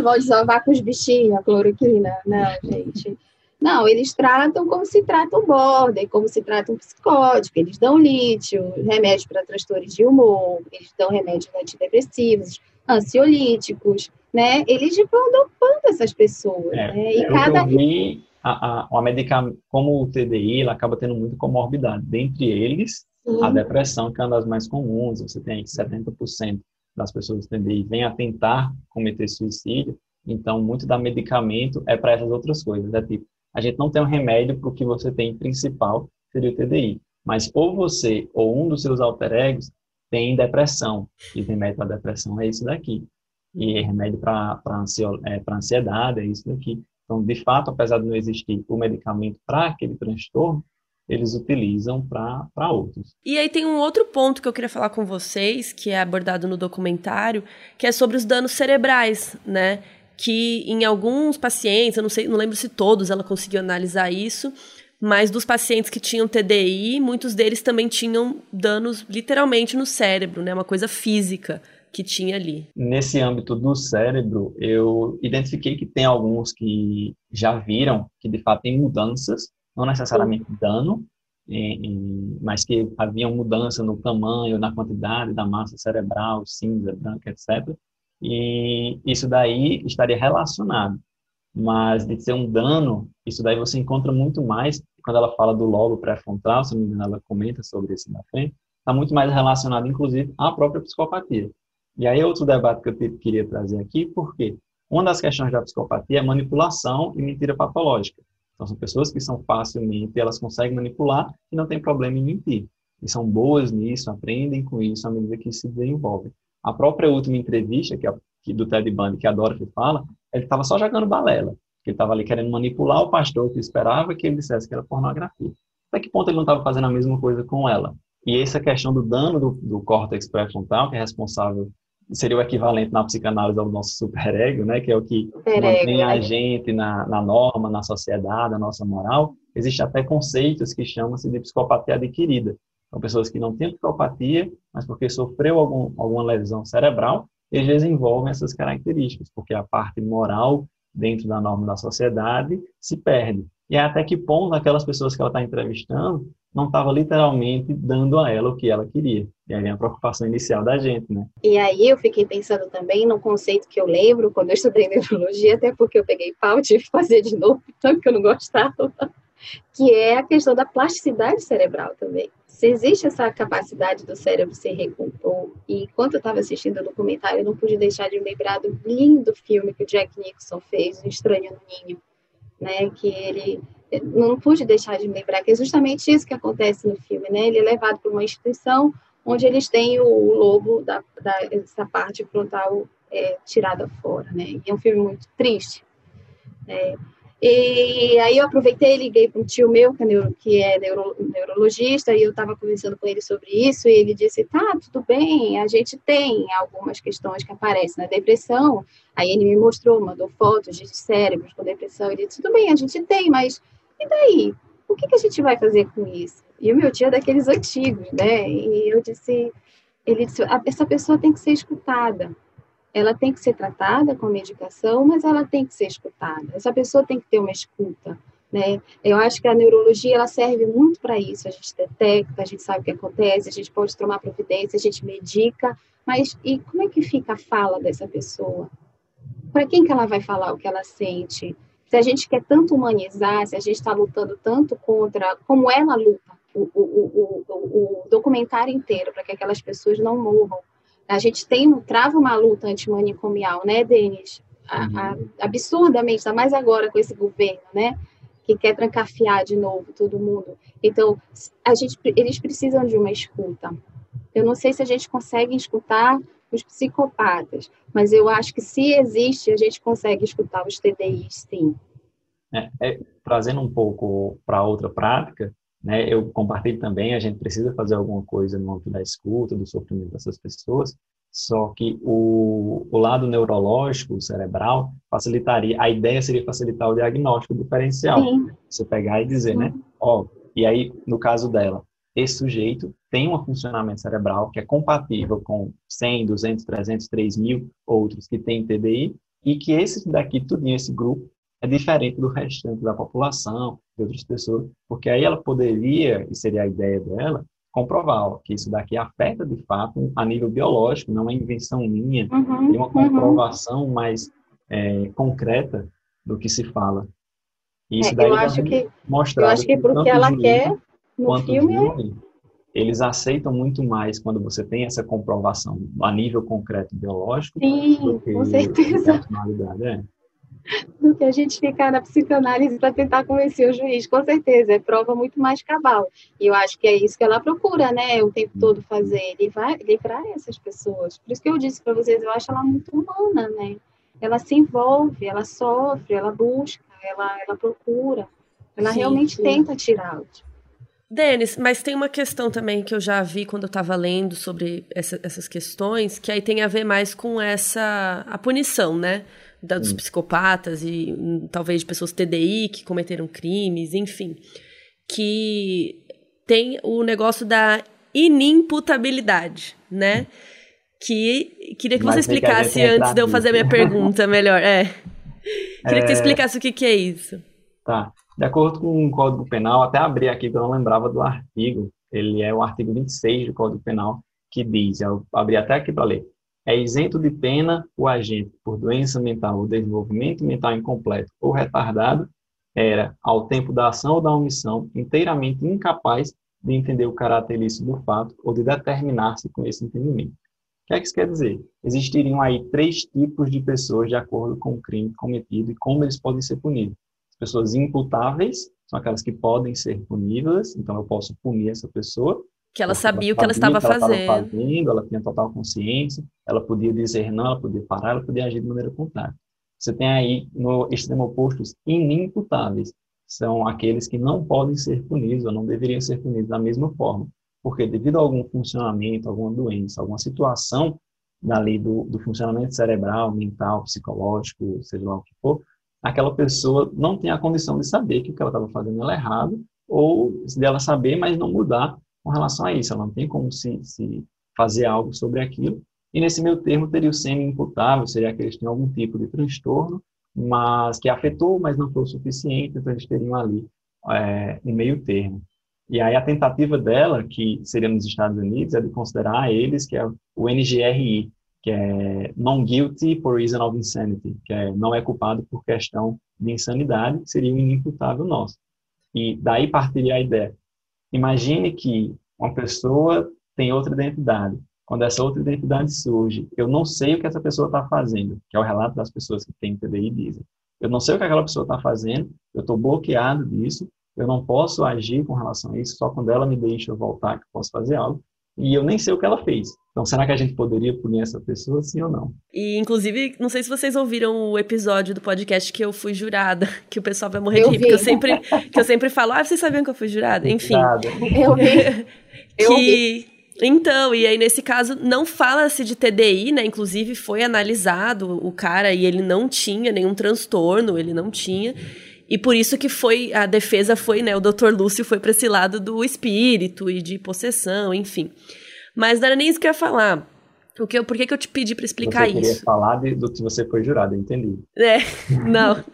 Speaker 2: vão desovar com os bichinhos, a cloroquina. Não, gente. Não, eles tratam como se trata um border, como se trata um psicótico. Eles dão lítio, remédio para transtornos de humor, eles dão remédios antidepressivos, ansiolíticos, né? Eles vão dopando essas pessoas. É, né?
Speaker 3: E cada... vi a, a, a medicamento, como o TDI, ela acaba tendo muita comorbidade. Dentre eles, Sim. a depressão, que é uma das mais comuns, você tem 70% das pessoas com TDI vêm a tentar cometer suicídio, então muito da medicamento é para essas outras coisas, é tipo a gente não tem um remédio para o que você tem principal, seria o TDI. Mas ou você ou um dos seus alter egos tem depressão, e remédio para depressão é isso daqui. E remédio para é, ansiedade é isso daqui. Então, de fato, apesar de não existir o medicamento para aquele transtorno, eles utilizam para outros.
Speaker 1: E aí tem um outro ponto que eu queria falar com vocês, que é abordado no documentário, que é sobre os danos cerebrais, né? que em alguns pacientes, eu não sei, não lembro se todos ela conseguiu analisar isso, mas dos pacientes que tinham TDI, muitos deles também tinham danos literalmente no cérebro, né, uma coisa física que tinha ali.
Speaker 3: Nesse âmbito do cérebro, eu identifiquei que tem alguns que já viram que de fato tem mudanças, não necessariamente dano, mas que haviam mudança no tamanho, na quantidade da massa cerebral, cinza, branca, etc e isso daí estaria relacionado. Mas de ser um dano, isso daí você encontra muito mais, quando ela fala do lobo pré-frontal, se não me engano, ela comenta sobre isso na frente, está muito mais relacionado, inclusive, à própria psicopatia. E aí outro debate que eu queria trazer aqui, porque uma das questões da psicopatia é manipulação e mentira patológica. Então, são pessoas que são facilmente, elas conseguem manipular e não tem problema em mentir. E são boas nisso, aprendem com isso à medida que se desenvolvem. A própria última entrevista que, a, que do Ted Bundy, que a Dorothy fala, ele estava só jogando balela. Ele estava ali querendo manipular o pastor que esperava que ele dissesse que era pornografia. Até que ponto ele não estava fazendo a mesma coisa com ela? E essa questão do dano do, do córtex pré-frontal, que é responsável, seria o equivalente na psicanálise ao nosso superego, né? Que é o que mantém a né? gente na, na norma, na sociedade, na nossa moral. Existem até conceitos que chamam-se de psicopatia adquirida, são pessoas que não têm psicopatia, mas porque sofreu algum, alguma lesão cerebral, eles desenvolvem essas características, porque a parte moral dentro da norma da sociedade se perde. E até que ponto aquelas pessoas que ela está entrevistando não estava literalmente dando a ela o que ela queria. E aí vem a preocupação inicial da gente, né?
Speaker 2: E aí eu fiquei pensando também num conceito que eu lembro quando eu estudei neurologia, até porque eu peguei pau e tive que fazer de novo, tanto que eu não gostava, que é a questão da plasticidade cerebral também se existe essa capacidade do cérebro se recompor, e enquanto eu estava assistindo o documentário, eu não pude deixar de me lembrar do lindo filme que o Jack Nicholson fez, O Estranho no Ninho, né, que ele não pude deixar de me lembrar que é justamente isso que acontece no filme, né? Ele é levado para uma instituição onde eles têm o lobo da, da essa parte frontal é, tirada fora, né? E é um filme muito triste. É, e aí eu aproveitei liguei para um tio meu, que é, neuro, que é neuro, neurologista, e eu estava conversando com ele sobre isso, e ele disse, tá, tudo bem, a gente tem algumas questões que aparecem na depressão. Aí ele me mostrou, mandou fotos de cérebros com depressão, ele disse, tudo bem, a gente tem, mas e daí? O que, que a gente vai fazer com isso? E o meu tio é daqueles antigos, né? E eu disse, ele disse, essa pessoa tem que ser escutada ela tem que ser tratada com medicação, mas ela tem que ser escutada. Essa pessoa tem que ter uma escuta, né? Eu acho que a neurologia ela serve muito para isso. A gente detecta, a gente sabe o que acontece, a gente pode tomar providência, a gente medica, mas e como é que fica a fala dessa pessoa? Para quem que ela vai falar o que ela sente? Se a gente quer tanto humanizar, se a gente está lutando tanto contra, como ela luta, o, o, o, o, documentário inteiro para que aquelas pessoas não morram, a gente tem trava uma luta antimanicomial, né, Denis? A, a, uhum. absurdamente, ainda mais agora com esse governo, né? Que quer trancafiar de novo todo mundo. Então, a gente, eles precisam de uma escuta. Eu não sei se a gente consegue escutar os psicopatas, mas eu acho que se existe, a gente consegue escutar os TDIs, sim.
Speaker 3: É, é, trazendo um pouco para outra prática, né? Eu compartilho também, a gente precisa fazer alguma coisa no âmbito da escuta, do sofrimento dessas pessoas, só que o, o lado neurológico, cerebral, facilitaria, a ideia seria facilitar o diagnóstico diferencial. Sim. Você pegar e dizer, né? Ó, e aí, no caso dela, esse sujeito tem um funcionamento cerebral que é compatível com 100, 200, 300, 3 mil outros que têm TDI, e que esse daqui, tudo esse grupo, é diferente do restante da população, de outras pessoas, porque aí ela poderia, e seria a ideia dela, comprovar que isso daqui afeta de fato a nível biológico, não é invenção minha, uhum, uma uhum. comprovação uhum. mais é, concreta do que se fala.
Speaker 2: E isso é, daí eu acho que mostrar eu acho que porque ela quer no filme
Speaker 3: júri, eles aceitam muito mais quando você tem essa comprovação a nível concreto biológico
Speaker 2: Sim, do que com certeza. É do que a gente ficar na psicanálise para tentar convencer o juiz, com certeza, é prova muito mais cabal. E eu acho que é isso que ela procura, né, o tempo todo fazer, livrar, livrar essas pessoas. Por isso que eu disse para vocês, eu acho ela muito humana, né? Ela se envolve, ela sofre, ela busca, ela, ela procura, ela sim, realmente sim. tenta tirá-los.
Speaker 1: Denis, mas tem uma questão também que eu já vi quando eu estava lendo sobre essa, essas questões, que aí tem a ver mais com essa a punição, né? Da, dos hum. psicopatas e hum, talvez de pessoas TDI que cometeram crimes, enfim, que tem o negócio da inimputabilidade, né? Que queria que Mas você explicasse que antes de eu fazer a minha pergunta melhor. É. Queria é... que você é. explicasse o que, que é isso.
Speaker 3: Tá. De acordo com o Código Penal, até abri aqui que eu não lembrava do artigo, ele é o artigo 26 do Código Penal, que diz, eu abri até aqui para ler, é isento de pena o agente por doença mental ou desenvolvimento mental incompleto ou retardado era, ao tempo da ação ou da omissão, inteiramente incapaz de entender o caráter ilícito do fato ou de determinar-se com esse entendimento. O que é que isso quer dizer? Existiriam aí três tipos de pessoas de acordo com o crime cometido e como eles podem ser punidos. As pessoas imputáveis são aquelas que podem ser punidas, então eu posso punir essa pessoa,
Speaker 1: que ela sabia o que ela estava fazendo.
Speaker 3: Ela, fazendo. ela tinha total consciência, ela podia dizer não, ela podia parar, ela podia agir de maneira contrária. Você tem aí, no extremo oposto, os inimputáveis. São aqueles que não podem ser punidos ou não deveriam ser punidos da mesma forma. Porque devido a algum funcionamento, alguma doença, alguma situação dali do, do funcionamento cerebral, mental, psicológico, seja lá o que for, aquela pessoa não tem a condição de saber que o que ela estava fazendo era errado, ou dela saber, mas não mudar com relação a isso. Ela não tem como se, se fazer algo sobre aquilo. E nesse meio termo teria o semi-imputável, seria que eles têm algum tipo de transtorno, mas que afetou, mas não foi o suficiente, então eles teriam ali é, um meio termo. E aí a tentativa dela, que seria nos Estados Unidos, é de considerar eles, que é o NGRI, que é Non Guilty for Reason of Insanity, que é não é culpado por questão de insanidade, seria um inimputável nosso. E daí partiria a ideia Imagine que uma pessoa tem outra identidade. Quando essa outra identidade surge, eu não sei o que essa pessoa está fazendo, que é o relato das pessoas que têm TDI dizem. Eu não sei o que aquela pessoa está fazendo, eu estou bloqueado disso, eu não posso agir com relação a isso, só quando ela me deixa eu voltar que eu posso fazer algo, e eu nem sei o que ela fez. Então, será que a gente poderia punir essa pessoa, sim ou não?
Speaker 1: E, inclusive, não sei se vocês ouviram o episódio do podcast que eu fui jurada, que o pessoal vai morrer
Speaker 2: eu
Speaker 1: de rir, porque eu sempre, que eu sempre falo, ah, vocês sabiam que eu fui jurada? Enfim.
Speaker 2: Eu vi. Eu
Speaker 1: que...
Speaker 2: vi.
Speaker 1: Então, e aí nesse caso não fala-se de TDI, né? Inclusive foi analisado o cara e ele não tinha nenhum transtorno, ele não tinha. E por isso que foi a defesa foi, né, o Dr. Lúcio foi para esse lado do espírito e de possessão, enfim. Mas não era nem isso que eu ia falar. O que eu, por que, que eu te pedi para explicar
Speaker 3: você queria
Speaker 1: isso?
Speaker 3: falar de, do que você foi jurado, eu entendi.
Speaker 1: É, não.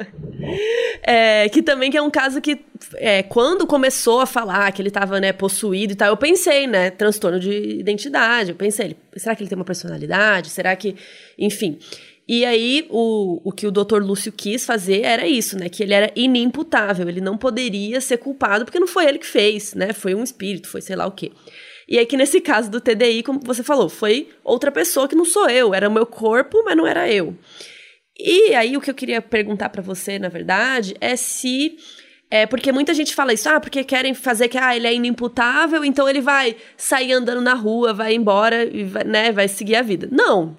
Speaker 1: É, que também que é um caso que, é, quando começou a falar que ele estava né, possuído e tal, eu pensei, né, transtorno de identidade. Eu pensei, será que ele tem uma personalidade? Será que, enfim. E aí, o, o que o Dr. Lúcio quis fazer era isso, né? Que ele era inimputável, ele não poderia ser culpado, porque não foi ele que fez, né? Foi um espírito, foi sei lá o quê. E aí que nesse caso do TDI, como você falou, foi outra pessoa que não sou eu, era o meu corpo, mas não era eu. E aí o que eu queria perguntar para você, na verdade, é se é porque muita gente fala isso, ah, porque querem fazer que ah, ele é inimputável, então ele vai sair andando na rua, vai embora e vai, né, vai seguir a vida. Não,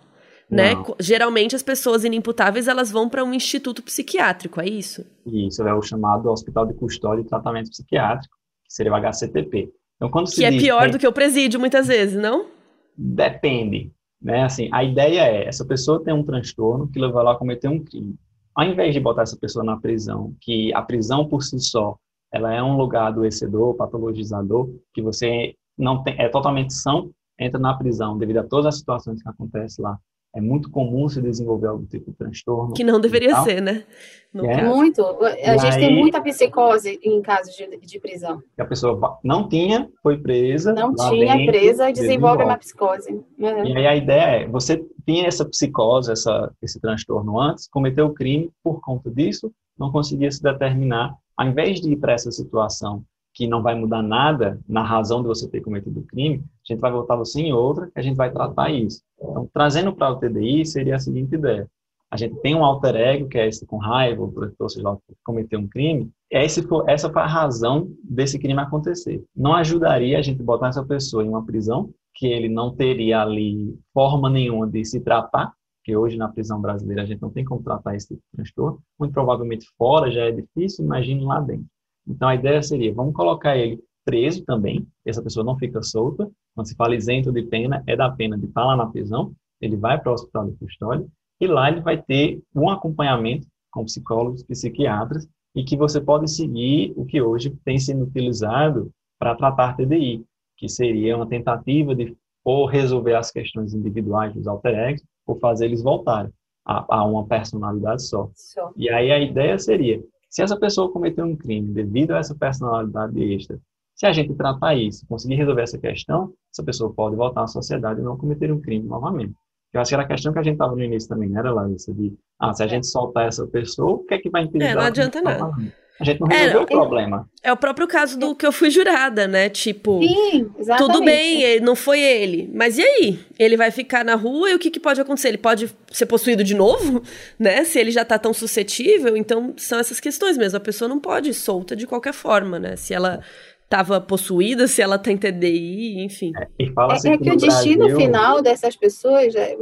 Speaker 1: né?
Speaker 3: Não.
Speaker 1: Geralmente as pessoas inimputáveis elas vão para um instituto psiquiátrico, é isso?
Speaker 3: Isso é o chamado Hospital de Custódia e Tratamento Psiquiátrico, que seria o HCTP. Então, quando
Speaker 1: Que é
Speaker 3: diz
Speaker 1: pior do que o presídio muitas vezes, não?
Speaker 3: Depende, né? Assim, a ideia é, essa pessoa tem um transtorno que levou ela a cometer um crime. Ao invés de botar essa pessoa na prisão, que a prisão por si só, ela é um lugar adoecedor, patologizador, que você não tem, é totalmente são, entra na prisão devido a todas as situações que acontecem lá. É muito comum se desenvolver algum tipo de transtorno.
Speaker 1: Que não deveria
Speaker 3: mental.
Speaker 1: ser, né? No
Speaker 3: É.
Speaker 2: Muito. A gente
Speaker 3: aí-
Speaker 2: tem muita psicose em casos de, de prisão.
Speaker 3: Que a pessoa não tinha, foi presa.
Speaker 2: Não tinha
Speaker 3: dentro,
Speaker 2: presa e desenvolve uma psicose. Uhum.
Speaker 3: E aí a ideia é, você tinha essa psicose, essa, esse transtorno antes, cometeu o crime por conta disso, não conseguia se determinar. Ao invés de ir para essa situação que não vai mudar nada na razão de você ter cometido o crime, a gente vai voltar você em outra, que a gente vai tratar isso. Então, trazendo para o TDI, seria a seguinte ideia. A gente tem um alter ego, que é esse com raiva, ou seja que cometeu um crime, esse essa foi a razão desse crime acontecer. Não ajudaria a gente botar essa pessoa em uma prisão, que ele não teria ali forma nenhuma de se tratar, porque hoje na prisão brasileira a gente não tem como tratar esse tipo de transtorno, muito provavelmente fora já é difícil, imagine lá dentro. Então a ideia seria, vamos colocar ele preso também, essa pessoa não fica solta, quando se fala isento de pena, é da pena de estar lá na prisão, ele vai para o hospital de custódia, e lá ele vai ter um acompanhamento com psicólogos, psiquiatras, e que você pode seguir o que hoje tem sido utilizado para tratar TDI, que seria uma tentativa de ou resolver as questões individuais dos alter egos, ou fazer eles voltarem a, a uma personalidade só.
Speaker 2: Só.
Speaker 3: E aí a ideia seria, se essa pessoa cometeu um crime devido a essa personalidade extra, se a gente tratar isso, conseguir resolver essa questão, essa pessoa pode voltar à sociedade e não cometer um crime novamente. Eu acho que era a questão que a gente estava no início também, não era, Larissa? De, ah, se a gente soltar essa pessoa, o que é que vai impedir
Speaker 1: É, não adianta
Speaker 3: continuar
Speaker 1: nada.
Speaker 3: falando? A gente não
Speaker 1: É,
Speaker 3: resolveu
Speaker 1: não,
Speaker 3: o problema.
Speaker 1: É o próprio caso do que eu fui jurada, né? Tipo,
Speaker 2: Sim, exatamente.
Speaker 1: tudo bem, não foi ele. Mas e aí? Ele vai ficar na rua e o que, que pode acontecer? Ele pode ser possuído de novo, né? Se ele já tá tão suscetível. Então, são essas questões mesmo. A pessoa não pode ir solta de qualquer forma, né? Se ela tava possuída, se ela tem TDI, enfim.
Speaker 3: E fala assim
Speaker 2: É, é que
Speaker 3: no
Speaker 2: o destino
Speaker 3: Brasil-
Speaker 2: final dessas pessoas é,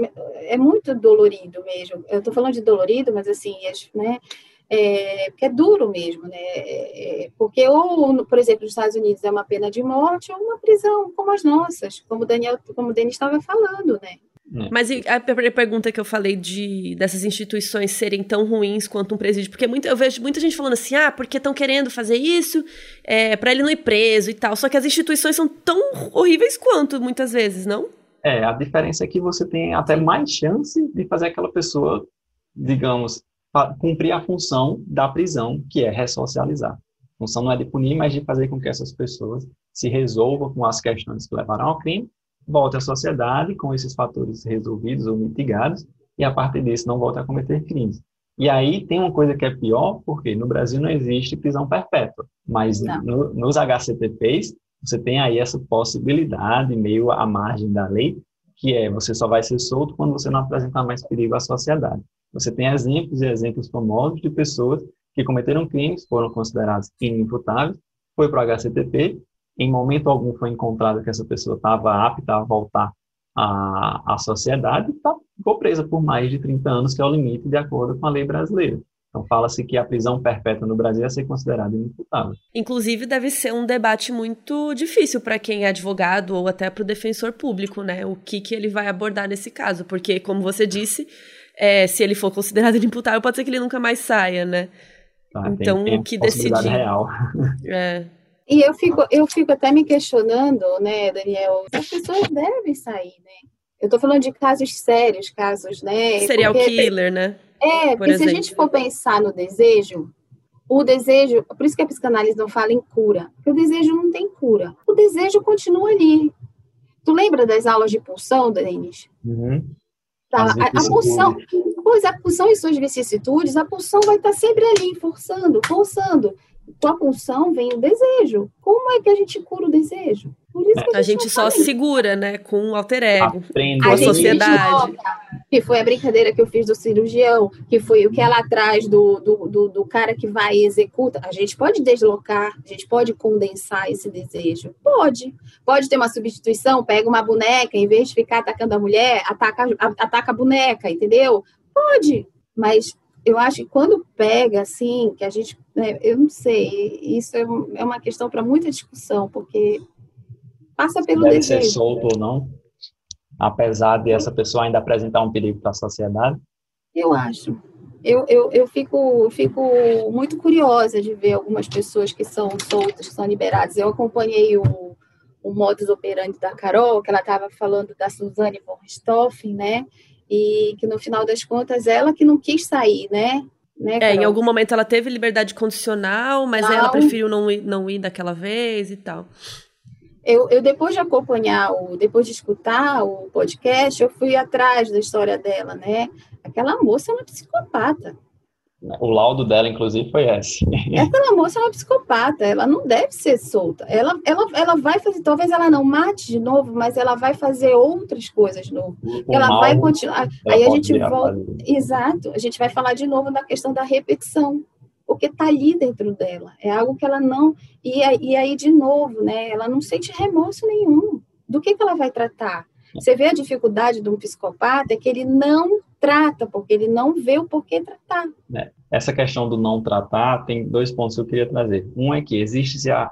Speaker 2: é muito dolorido mesmo. Eu estou falando de dolorido, mas assim, as- né? É, porque é duro mesmo, né? É, é, porque ou, por exemplo, nos Estados Unidos é uma pena de morte ou uma prisão como as nossas, como o Daniel, como o Denis estava falando, né?
Speaker 1: Mas e a per- pergunta que eu falei de dessas instituições serem tão ruins quanto um presídio, porque muito, eu vejo muita gente falando assim, ah, porque estão querendo fazer isso é, para ele não ir preso e tal. Só que as instituições são tão horríveis quanto, muitas vezes, não?
Speaker 3: É, a diferença é que você tem até mais chance de fazer aquela pessoa, digamos, cumprir a função da prisão, que é ressocializar. A função não é de punir, mas de fazer com que essas pessoas se resolvam com as questões que levaram ao crime, voltem à sociedade com esses fatores resolvidos ou mitigados, e a partir disso não voltem a cometer crimes. E aí tem uma coisa que é pior, porque no Brasil não existe prisão perpétua, mas no- nos HCTPs você tem aí essa possibilidade meio à margem da lei, que é você só vai ser solto quando você não apresentar mais perigo à sociedade. Você tem exemplos e exemplos famosos de pessoas que cometeram crimes, foram considerados inimputáveis, foi para o HCTP, em momento algum foi encontrado que essa pessoa estava apta a voltar à, à sociedade, tá, ficou presa por mais de 30 anos, que é o limite de acordo com a lei brasileira. Então, fala-se que a prisão perpétua no Brasil é ser considerada inimputável.
Speaker 1: Inclusive, deve ser um debate muito difícil para quem é advogado ou até para o defensor público, né? O que, que ele vai abordar nesse caso. Porque, como você disse, é, se ele for considerado inimputável, pode ser que ele nunca mais saia, né?
Speaker 3: Tá, então, o que decidir. Real.
Speaker 1: É.
Speaker 2: E eu fico, eu fico até me questionando, né, Daniel, as pessoas devem sair, né? Eu tô falando de casos sérios, casos, né?
Speaker 1: Serial porque, killer, né?
Speaker 2: É, porque exemplo. se a gente for pensar no desejo, o desejo, por isso que a psicanálise não fala em cura, porque o desejo não tem cura. O desejo continua ali. Tu lembra das aulas de pulsão, Denis?
Speaker 3: Uhum.
Speaker 2: Tá, a, a, pulsão, pois a pulsão e suas vicissitudes, a pulsão vai estar sempre ali, forçando, forçando com a pulsão vem o desejo. Como é que a gente cura o desejo?
Speaker 1: a, a, gente, gente só segura, né, com o alter ego,
Speaker 3: Aprende
Speaker 1: com a, a sociedade.
Speaker 2: que foi a brincadeira que eu fiz do cirurgião, que foi o que é lá atrás do, do, do, do, cara que vai e executa. A gente pode deslocar, a gente pode condensar esse desejo. Pode. Pode ter uma substituição, pega uma boneca, em vez de ficar atacando a mulher, ataca, ataca a boneca, entendeu? Pode. Mas eu acho que quando pega, assim, que a gente, né, eu não sei, isso é, é uma questão para muita discussão, porque passa pelo
Speaker 3: Deve
Speaker 2: desejo.
Speaker 3: ser solto ou não, apesar de essa pessoa ainda apresentar um perigo para a sociedade?
Speaker 2: Eu acho. Eu, eu, eu fico, fico muito curiosa de ver algumas pessoas que são soltas, que são liberadas. Eu acompanhei o, o modus operandi da Carol, que ela estava falando da Suzane von Richthofen, né? E que no final das contas ela que não quis sair, né? né
Speaker 1: é, em algum momento ela teve liberdade condicional, mas não. ela preferiu não ir, não ir daquela vez e tal.
Speaker 2: Eu, eu, depois de acompanhar, o, depois de escutar o podcast, eu fui atrás da história dela, né? Aquela moça é uma psicopata.
Speaker 3: O laudo dela, inclusive, foi esse.
Speaker 2: Aquela moça é uma psicopata, ela não deve ser solta. Ela, ela, ela vai fazer, talvez ela não mate de novo, mas ela vai fazer outras coisas de novo. O ela mal, vai continuar. Aí a gente volta. Exato, a gente vai falar de novo da questão da repetição. Porque está ali dentro dela. É algo que ela não. E, e aí, de novo, né? Ela não sente remorso nenhum. Do que, que ela vai tratar? Você vê a dificuldade de um psicopata é que ele não trata, porque ele não vê o porquê tratar.
Speaker 3: É, essa questão do não tratar tem dois pontos que eu queria trazer. Um é que existe já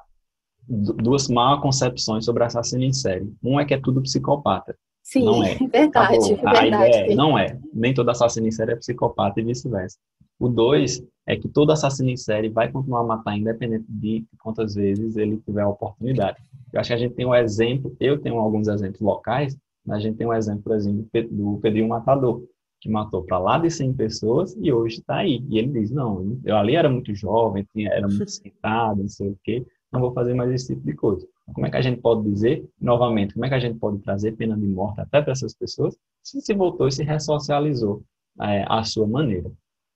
Speaker 3: duas mal concepções sobre assassino em série. Um é que é tudo psicopata.
Speaker 2: Sim,
Speaker 3: não é.
Speaker 2: verdade,
Speaker 3: Acabou.
Speaker 2: verdade. A
Speaker 3: ideia é, não é. Nem todo assassino em série é psicopata e vice-versa. O dois é que todo assassino em série vai continuar a matar, independente de quantas vezes ele tiver a oportunidade. Eu acho que a gente tem um exemplo, eu tenho alguns exemplos locais, mas a gente tem um exemplo, por exemplo, do Pedrinho Matador que matou para lá de 100 pessoas e hoje está aí. E ele diz: Não, eu ali era muito jovem, era muito sentado, não sei o quê, não vou fazer mais esse tipo de coisa. Como é que a gente pode dizer, novamente, como é que a gente pode trazer pena de morte até para essas pessoas se se voltou e se ressocializou é, à sua maneira?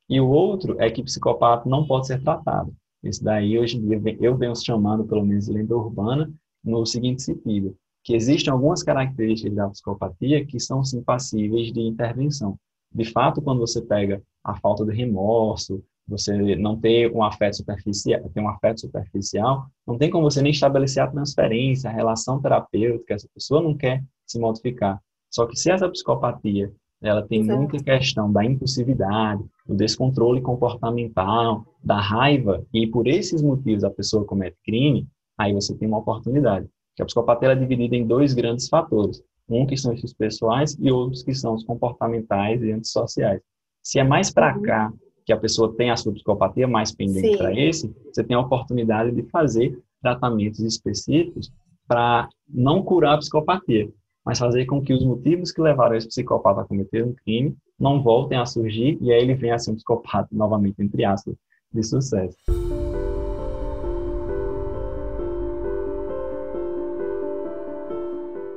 Speaker 3: E o outro é que psicopata não pode ser tratado. Isso daí, hoje em dia, eu venho chamando, pelo menos, lenda urbana, no seguinte sentido, que existem algumas características da psicopatia que são, sim, passíveis de intervenção de fato, quando você pega a falta de remorso, você não ter um afeto superficial, ter um afeto superficial, não tem como você nem estabelecer a transferência, a relação terapêutica, essa pessoa não quer se modificar. Só que se essa psicopatia, ela tem Exato. muita questão da impulsividade, do descontrole comportamental, da raiva, e por esses motivos a pessoa comete crime, aí você tem uma oportunidade. Que a psicopatia é dividida em dois grandes fatores. Um que são esses pessoais e outros que são os comportamentais e antissociais. Se é mais para uhum. cá que a pessoa tem a sua psicopatia mais pendente para esse, você tem a oportunidade de fazer tratamentos específicos para não curar a psicopatia, mas fazer com que os motivos que levaram esse psicopata a cometer um crime não voltem a surgir e aí ele venha a ser um psicopata novamente, entre aspas, de sucesso.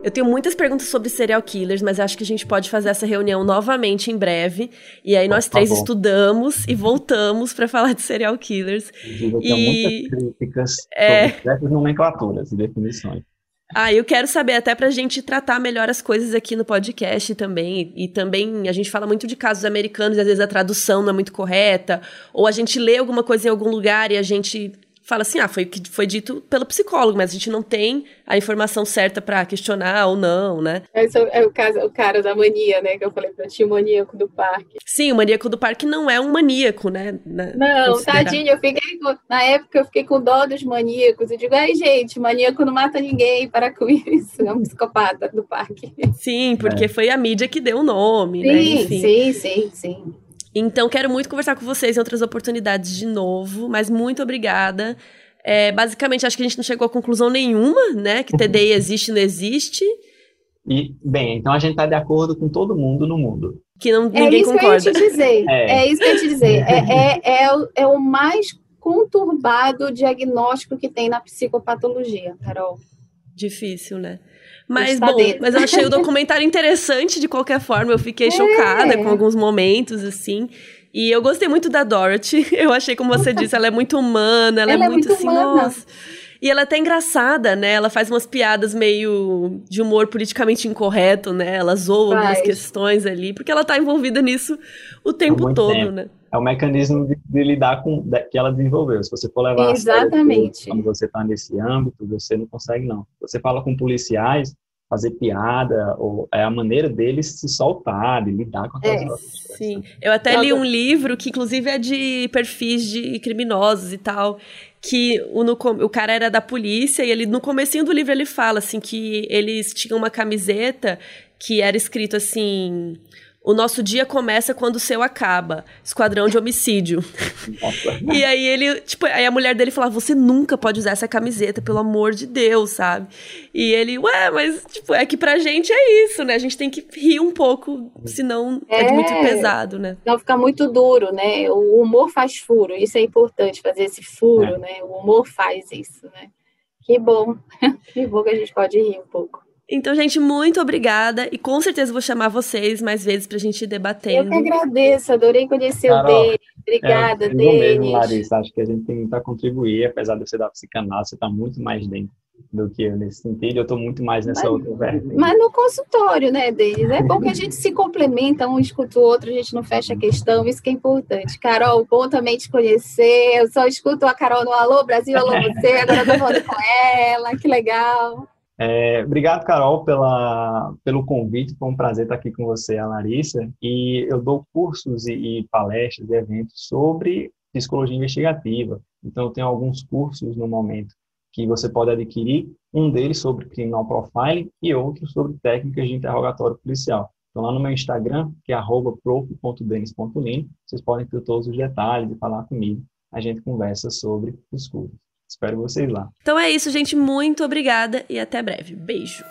Speaker 1: Eu tenho muitas perguntas sobre serial killers, mas acho que a gente pode fazer essa reunião novamente em breve. E aí nós três estudamos e voltamos para falar de serial killers.
Speaker 3: Eu e... muitas críticas é... sobre essas nomenclaturas e definições.
Speaker 1: Ah, eu quero saber até pra gente tratar melhor as coisas aqui no podcast também. E, e também a gente fala muito de casos americanos, e às vezes a tradução não é muito correta, ou a gente lê alguma coisa em algum lugar e a gente fala assim, ah, foi o que foi dito pelo psicólogo, mas a gente não tem a informação certa para questionar ou não, né?
Speaker 2: Esse é o, caso, o cara da mania, né, que eu falei pra ti, o maníaco do parque.
Speaker 1: Sim, o maníaco do parque não é um maníaco, né?
Speaker 2: Na, não, considerar. tadinho, eu fiquei com, na época eu fiquei com dó dos maníacos, eu digo, ai gente, maníaco não mata ninguém, para com isso, é um psicopata do parque.
Speaker 1: Sim, porque é. foi a mídia que deu o nome, né?
Speaker 2: sim, né? Enfim. Sim, sim, sim.
Speaker 1: Então, quero muito conversar com vocês em outras oportunidades de novo, mas muito obrigada. É, basicamente, acho que a gente não chegou a conclusão nenhuma, né? Que TDI existe ou não existe.
Speaker 3: E, bem, então a gente está de acordo com todo mundo no mundo.
Speaker 1: Que não, é ninguém concorda.
Speaker 2: É isso que eu ia te dizer. É, é isso que eu ia te dizer. É, é, é, o, é o mais conturbado diagnóstico que tem na psicopatologia, Carol.
Speaker 1: Difícil, né? Mas, bom, mas eu achei o documentário interessante de qualquer forma. Eu fiquei é. chocada com alguns momentos, assim. E eu gostei muito da Dorothy. Eu achei, como você disse, ela é muito humana, ela, é ela é, muito, muito assim, humana. nossa. E ela é até engraçada, né? Ela faz umas piadas meio de humor politicamente incorreto, né? Ela zoa algumas questões ali, porque ela tá envolvida nisso o tempo todo, tempo. né?
Speaker 3: É o mecanismo de, de lidar com de, que ela desenvolveu. Se você for levar
Speaker 2: Exatamente.
Speaker 3: a sério, quando você está nesse âmbito, você não consegue, não. Você fala com policiais, fazer piada, ou é a maneira deles se soltar, de lidar com aquelas
Speaker 1: é, Sim, eu até li um livro que inclusive é de perfis de criminosos e tal, que o, no, o cara era da polícia e ele no comecinho do livro ele fala assim que eles tinham uma camiseta que era escrito assim o nosso dia começa quando o seu acaba. Esquadrão de homicídio. e aí ele, tipo, aí a mulher dele falava: Você nunca pode usar essa camiseta, pelo amor de Deus, sabe? E ele, ué, mas, tipo, é que pra gente é isso, né? A gente tem que rir um pouco, senão é, é muito pesado, né?
Speaker 2: Não fica muito duro, né? O humor faz furo, isso é importante, fazer esse furo, é. né? O humor faz isso, né? Que bom. que bom que a gente pode rir um pouco.
Speaker 1: Então, gente, muito obrigada. E com certeza vou chamar vocês mais vezes para a gente ir debatendo.
Speaker 2: Eu que agradeço, adorei conhecer Carol, o Denis. Obrigada, é, Denis. mesmo,
Speaker 3: Larissa. Acho que a gente tem muito a contribuir, apesar de você dar psicanálise, você está muito mais dentro do que eu nesse sentido. Eu estou muito mais nessa mas, outra vertente.
Speaker 2: Mas no consultório, né, Denis? É bom que a gente se complementa, um escuta o outro, a gente não fecha a questão, isso que é importante. Carol, bom também te conhecer. Eu só escuto a Carol no Alô Brasil, Alô Você, agora eu tô falando com ela, que legal.
Speaker 3: É, obrigado, Carol, pela, pelo convite. Foi um prazer estar aqui com você, a Larissa. E eu dou cursos e, e palestras e eventos sobre psicologia investigativa. Então, eu tenho alguns cursos no momento que você pode adquirir. Um deles sobre criminal profiling e outro sobre técnicas de interrogatório policial. Então, lá no meu Instagram, que é prof.denis.lino, vocês podem ter todos os detalhes e falar comigo. A gente conversa sobre os cursos. Espero vocês lá.
Speaker 1: Então é isso, gente. Muito obrigada e até breve. Beijo.